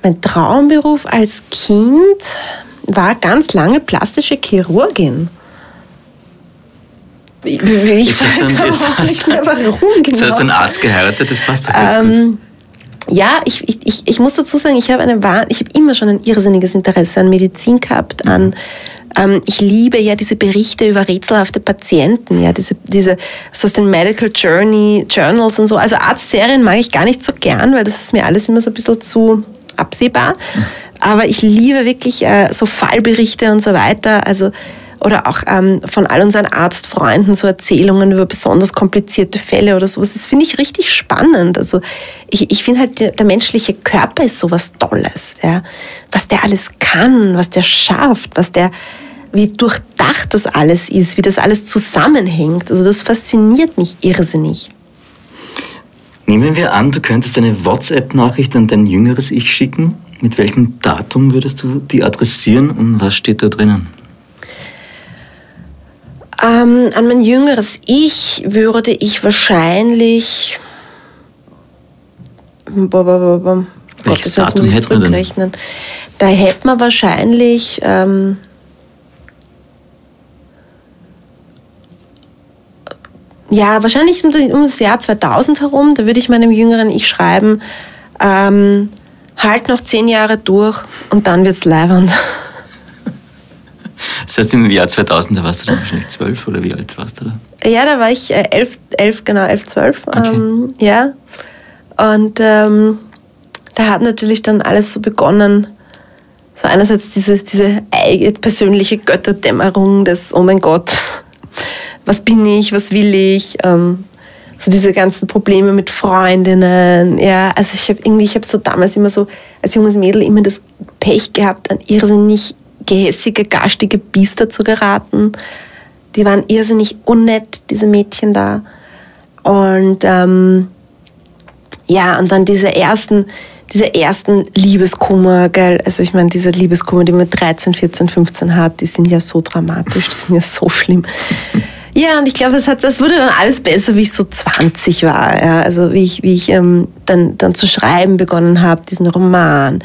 Mein Traumberuf als Kind war ganz lange plastische Chirurgin. Ich, ich weiß jetzt nicht mehr, warum genau. Jetzt hast du einen Arzt geheiratet, das passt doch ganz ähm, gut. Ja, ich, ich, ich muss dazu sagen, ich habe eine ich habe immer schon ein irrsinniges Interesse an Medizin gehabt, an mhm. ähm, ich liebe ja diese Berichte über rätselhafte Patienten, ja, diese, diese so aus den Medical Journey, Journals und so. Also Arztserien mag ich gar nicht so gern, weil das ist mir alles immer so ein bisschen zu absehbar. Aber ich liebe wirklich äh, so Fallberichte und so weiter. Also oder auch ähm, von all unseren Arztfreunden so Erzählungen über besonders komplizierte Fälle oder sowas. Das finde ich richtig spannend. Also ich, ich finde halt, der, der, menschliche Körper ist sowas Tolles. Ja? Was der alles kann, was der schafft, was der, wie durchdacht das alles ist, wie das alles zusammenhängt. Also das fasziniert mich irrsinnig. Nehmen wir an, du könntest eine WhatsApp-Nachricht an dein jüngeres Ich schicken. Mit welchem Datum würdest du die adressieren und was steht da drinnen? Ähm, an mein jüngeres Ich würde ich wahrscheinlich. Boah, boah, boah. Welches Gott, Datum hätte man denn? Da hätte man wahrscheinlich. Ähm, ja, wahrscheinlich um das Jahr 2000 herum, da würde ich meinem jüngeren Ich schreiben, ähm, halt noch zehn Jahre durch und dann wird's leibernd. Das heißt, im Jahr 2000, da warst du dann wahrscheinlich zwölf oder wie alt warst du da? Ja, da war ich äh, elf, elf genau, elf, zwölf. Okay. Ähm, ja. Und ähm, da hat natürlich dann alles so begonnen. So einerseits diese, diese eigene persönliche Götterdämmerung des, oh mein Gott, was bin ich, was will ich, ähm, so diese ganzen Probleme mit Freundinnen. Ja, also ich habe irgendwie, ich habe so damals immer so als junges Mädel immer das Pech gehabt, an irrsinnig gehässige, garstige Biester zu geraten. Die waren irrsinnig unnett, diese Mädchen da. Und ähm, ja, und dann diese ersten, diese ersten Liebeskummer, gell? Also ich meine, diese Liebeskummer, die man 13, 14, 15 hat, die sind ja so dramatisch, die sind ja so schlimm. Ja, und ich glaube, das, hat, das wurde dann alles besser, wie ich so 20 war. Ja. Also wie ich, wie ich ähm, dann, dann zu schreiben begonnen habe, diesen Roman,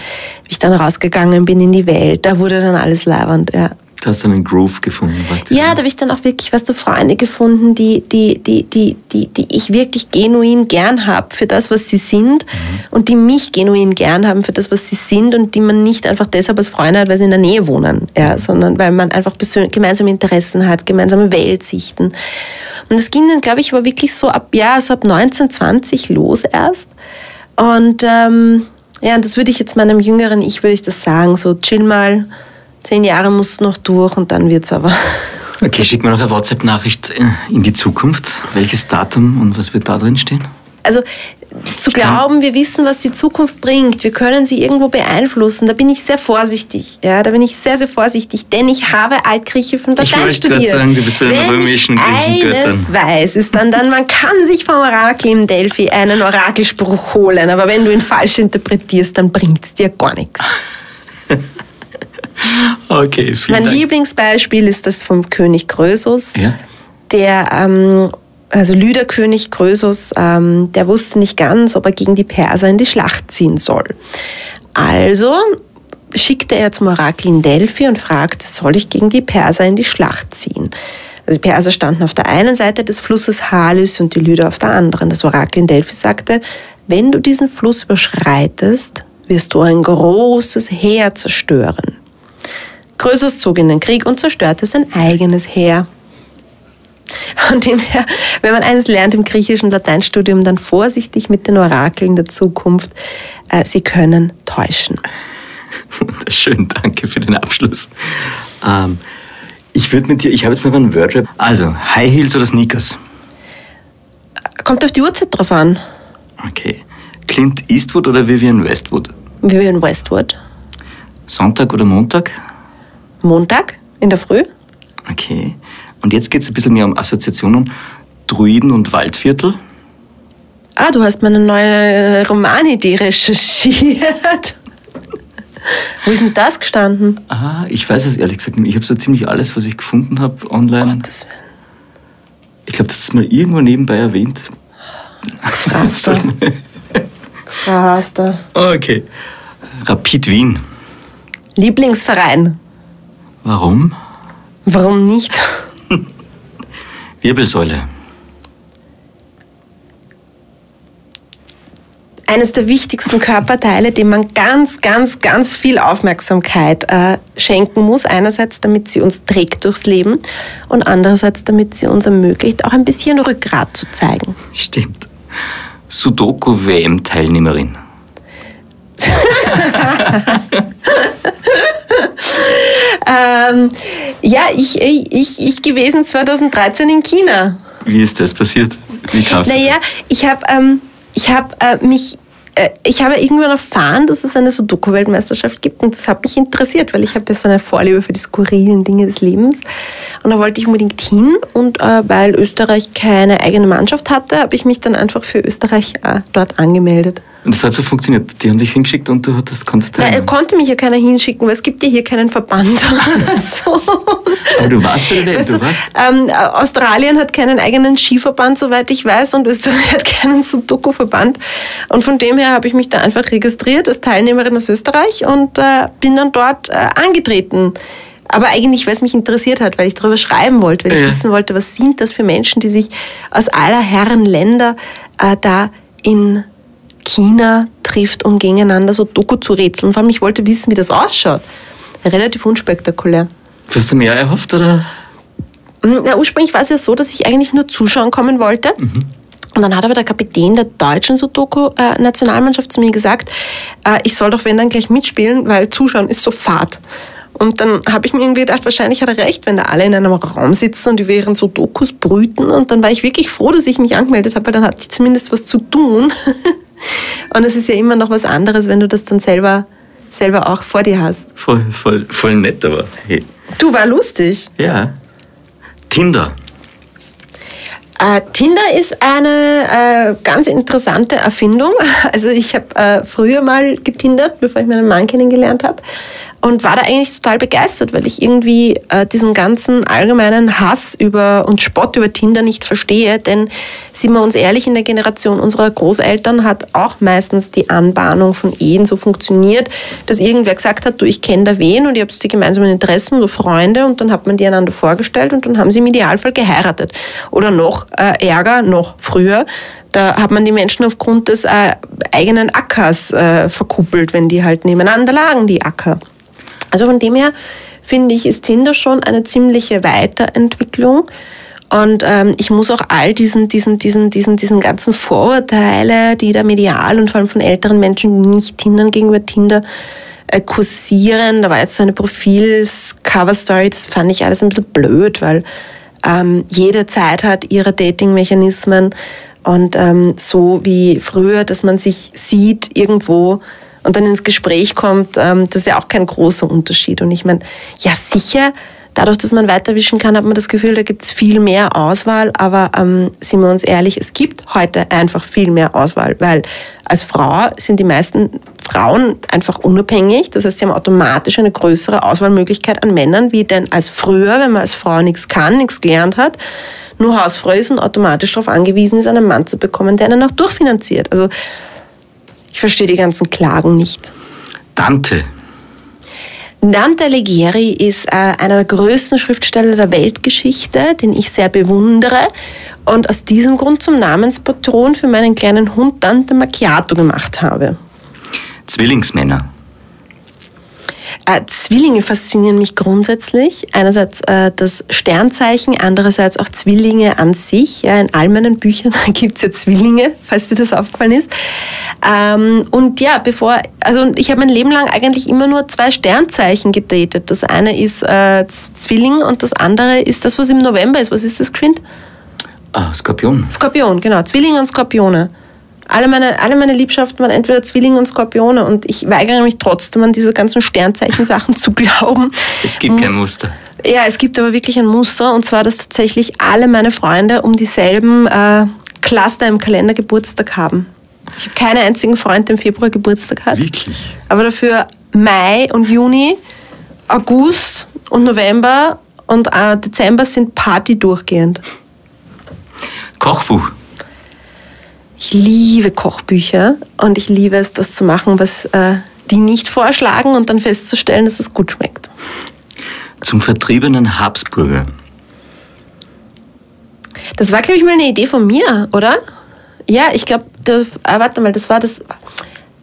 wie ich dann rausgegangen bin in die Welt, da wurde dann alles leibend, ja. Du hast dann einen Groove gefunden. praktisch. Ja, da habe ich dann auch wirklich, weißt du, Freunde gefunden, die, die, die, die, die, die ich wirklich genuin gern habe für das, was sie sind und die mich genuin gern haben für das, was sie sind und die man nicht einfach deshalb als Freunde hat, weil sie in der Nähe wohnen, ja, sondern weil man einfach gemeinsame Interessen hat, gemeinsame Weltsichten. Und das ging dann, glaube ich, aber wirklich so ab, ja, so ab 19, 20 los erst. Und ähm, ja, und das würde ich jetzt meinem jüngeren Ich, würde ich das sagen, so chill mal, zehn Jahre musst du noch durch und dann wird's aber. Okay, schick mir noch eine WhatsApp-Nachricht in die Zukunft. Welches Datum und was wird da drin stehen? Also zu glauben, wir wissen, was die Zukunft bringt, wir können sie irgendwo beeinflussen, da bin ich sehr vorsichtig. Ja, da bin ich sehr, sehr vorsichtig, denn ich habe Altgriechisch und Ich Latein gerade studiert. sagen, du bist bei den Wenn römischen ich Griechengöttern. eines weiß, ist dann, dann, man kann sich vom Orakel im Delphi einen Orakelspruch holen, aber wenn du ihn falsch interpretierst, dann bringt's dir gar nichts. Okay, vielen Mein Dank. Lieblingsbeispiel ist das vom König Krösus. Ja? Der, ähm, also Lüderkönig Krösus, ähm, der wusste nicht ganz, ob er gegen die Perser in die Schlacht ziehen soll. Also schickte er zum Orakel in Delphi und fragte, soll ich gegen die Perser in die Schlacht ziehen? Also die Perser standen auf der einen Seite des Flusses Halys und die Lyder auf der anderen. Das Orakel in Delphi sagte, wenn du diesen Fluss überschreitest, wirst du ein großes Heer zerstören. Krösus zog in den Krieg und zerstörte sein eigenes Heer. Von dem her, wenn man eines lernt im griechischen Lateinstudium, dann vorsichtig mit den Orakeln der Zukunft. Äh, sie können täuschen. Wunderschön, danke für den Abschluss. Ähm, ich würde mit dir, ich habe jetzt noch einen Wordrap. Also, High Heels oder Sneakers? Kommt auf die Uhrzeit drauf an. Okay. Clint Eastwood oder Vivian Westwood? Vivian Westwood. Sonntag oder Montag? Montag in der Früh. Okay. Und jetzt geht es ein bisschen mehr um Assoziationen. Druiden und Waldviertel. Ah, du hast meine neue Romanidee recherchiert. Wo ist denn das gestanden? Ah, ich weiß es ehrlich gesagt nicht. Ich habe so ziemlich alles, was ich gefunden habe online. Gottes Willen. Ich glaube, das ist mal irgendwo nebenbei erwähnt. Fraster. Fraster. okay. Rapid Wien. Lieblingsverein. Warum? Warum nicht? Wirbelsäule. eines der wichtigsten Körperteile, dem man ganz, ganz, ganz viel Aufmerksamkeit äh, schenken muss. Einerseits, damit sie uns trägt durchs Leben und andererseits, damit sie uns ermöglicht, auch ein bisschen Rückgrat zu zeigen. Stimmt. Sudoku-WM-Teilnehmerin. Ähm, ja, ich, ich, ich gewesen 2013 in China. Wie ist das passiert? Wie kamst du Naja, ich habe ähm, ich hab, äh, mich, äh, ich habe irgendwann erfahren, dass es eine Sudoku-Weltmeisterschaft gibt und das hat mich interessiert, weil ich habe ja so eine Vorliebe für die skurrilen Dinge des Lebens und da wollte ich unbedingt hin und äh, weil Österreich keine eigene Mannschaft hatte, habe ich mich dann einfach für Österreich äh, dort angemeldet. Und das hat so funktioniert. Die haben dich hingeschickt und du hattest, konntest er teilnehmen. konnte mich ja keiner hinschicken, weil es gibt ja hier keinen Verband so. Aber du warst bei der Weißt du du, warst. ähm, Australien hat keinen eigenen Skiverband, soweit ich weiß, und Österreich hat keinen Sudoku-Verband. Und von dem her habe ich mich da einfach registriert als Teilnehmerin aus Österreich und äh, bin dann dort äh, angetreten. Aber eigentlich, weil es mich interessiert hat, weil ich darüber schreiben wollte, weil ich Ja. wissen wollte, was sind das für Menschen, die sich aus aller Herren Länder äh, da in China trifft, um gegeneinander so Doku zu rätseln. Vor allem, ich wollte wissen, wie das ausschaut. Relativ unspektakulär. Hast du mehr erhofft, oder? Na, ursprünglich war es ja so, dass ich eigentlich nur zuschauen kommen wollte. Und dann hat aber der Kapitän der deutschen Sudoku-Nationalmannschaft zu mir gesagt, äh, ich soll doch wenn dann gleich mitspielen, weil Zuschauen ist so fad. Und dann habe ich mir irgendwie gedacht, wahrscheinlich hat er recht, wenn da alle in einem Raum sitzen und die während so Dokus brüten. Und dann war ich wirklich froh, dass ich mich angemeldet habe, weil dann hatte ich zumindest was zu tun. und es ist ja immer noch was anderes, wenn du das dann selber, selber auch vor dir hast. Voll, voll, voll nett, aber hey. Du, war lustig. Ja. Tinder. Äh, Tinder ist eine äh, ganz interessante Erfindung. Also ich habe äh, früher mal getindert, bevor ich meinen Mann kennengelernt habe und war da eigentlich total begeistert, weil ich irgendwie äh, diesen ganzen allgemeinen Hass über und Spott über Tinder nicht verstehe. Denn sind wir uns ehrlich, in der Generation unserer Großeltern hat auch meistens die Anbahnung von Ehen so funktioniert, dass irgendwer gesagt hat, du, ich kenne da wen und ihr habt die gemeinsamen Interessen oder Freunde und dann hat man die einander vorgestellt und dann haben sie im Idealfall geheiratet. Oder noch äh, ärger, noch früher, da hat man die Menschen aufgrund des äh, eigenen Ackers äh, verkuppelt, wenn die halt nebeneinander lagen, die Acker. Also von dem her finde ich, ist Tinder schon eine ziemliche Weiterentwicklung. Und ähm, ich muss auch all diesen, diesen, diesen, diesen, diesen ganzen Vorurteile, die da medial und vor allem von älteren Menschen, nicht Tindern gegenüber Tinder äh, kursieren. Da war jetzt so eine Profils-Cover-Story, das fand ich alles ein bisschen blöd, weil ähm, jede Zeit hat ihre Dating-Mechanismen und ähm, so wie früher, dass man sich sieht irgendwo und dann ins Gespräch kommt, ähm, das ist ja auch kein großer Unterschied. Und ich meine, ja sicher, dadurch, dass man weiterwischen kann, hat man das Gefühl, da gibt es viel mehr Auswahl. Aber ähm, sind wir uns ehrlich, es gibt heute einfach viel mehr Auswahl, weil als Frau sind die meisten Frauen einfach unabhängig. Das heißt, sie haben automatisch eine größere Auswahlmöglichkeit an Männern, wie denn als früher, wenn man als Frau nichts kann, nichts gelernt hat, nur Hausfrau ist und automatisch darauf angewiesen ist, einen Mann zu bekommen, der einen auch durchfinanziert. Also ich verstehe die ganzen Klagen nicht. Dante. Dante Alighieri ist äh, einer der größten Schriftsteller der Weltgeschichte, den ich sehr bewundere und aus diesem Grund zum Namenspatron für meinen kleinen Hund Dante Macchiato gemacht habe. Zwillingsmänner. Äh, Zwillinge faszinieren mich grundsätzlich. Einerseits äh, das Sternzeichen, andererseits auch Zwillinge an sich. Ja, in all meinen Büchern gibt es ja Zwillinge, falls dir das aufgefallen ist. Ähm, und ja, bevor, also ich habe mein Leben lang eigentlich immer nur zwei Sternzeichen gedatet. Das eine ist äh, Zwilling und das andere ist das, was im November ist. Was ist das, Quint? Ah, Skorpion. Skorpion, genau. Zwillinge und Skorpione. Alle meine, alle meine Liebschaften waren entweder Zwillinge und Skorpione und ich weigere mich trotzdem an diese ganzen Sternzeichen-Sachen zu glauben. Es gibt kein Muss- Muster. Ja, es gibt aber wirklich ein Muster und zwar, dass tatsächlich alle meine Freunde um dieselben äh, Cluster im Kalender Geburtstag haben. Ich habe keinen einzigen Freund, der im Februar Geburtstag hat. Wirklich? Aber dafür Mai und Juni, August und November und äh, Dezember sind Party durchgehend. Kochbuch. Ich liebe Kochbücher und ich liebe es, das zu machen, was äh, die nicht vorschlagen und dann festzustellen, dass es gut schmeckt. Zum vertriebenen Habsburger. Das war, glaube ich, mal eine Idee von mir, oder? Ja, ich glaube, ah, warte mal, das war das.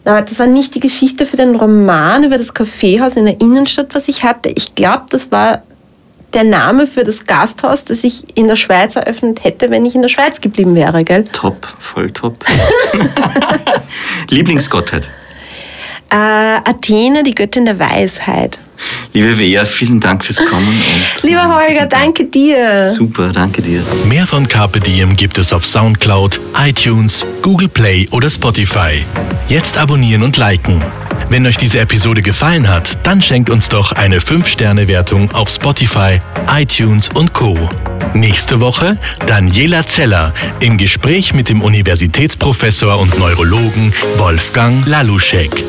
Aber das war nicht die Geschichte für den Roman über das Kaffeehaus in der Innenstadt, was ich hatte. Ich glaube, das war der Name für das Gasthaus, das ich in der Schweiz eröffnet hätte, wenn ich in der Schweiz geblieben wäre, gell? Top, voll top. Lieblingsgottheit. Äh, Athene, die Göttin der Weisheit. Liebe Wea, vielen Dank fürs Kommen. Und Lieber Holger, danke dir. Super, danke dir. Mehr von Carpe Diem gibt es auf Soundcloud, iTunes, Google Play oder Spotify. Jetzt abonnieren und liken. Wenn euch diese Episode gefallen hat, dann schenkt uns doch eine 5-Sterne-Wertung auf Spotify, iTunes und Co. Nächste Woche Daniela Zeller im Gespräch mit dem Universitätsprofessor und Neurologen Wolfgang Laluschek.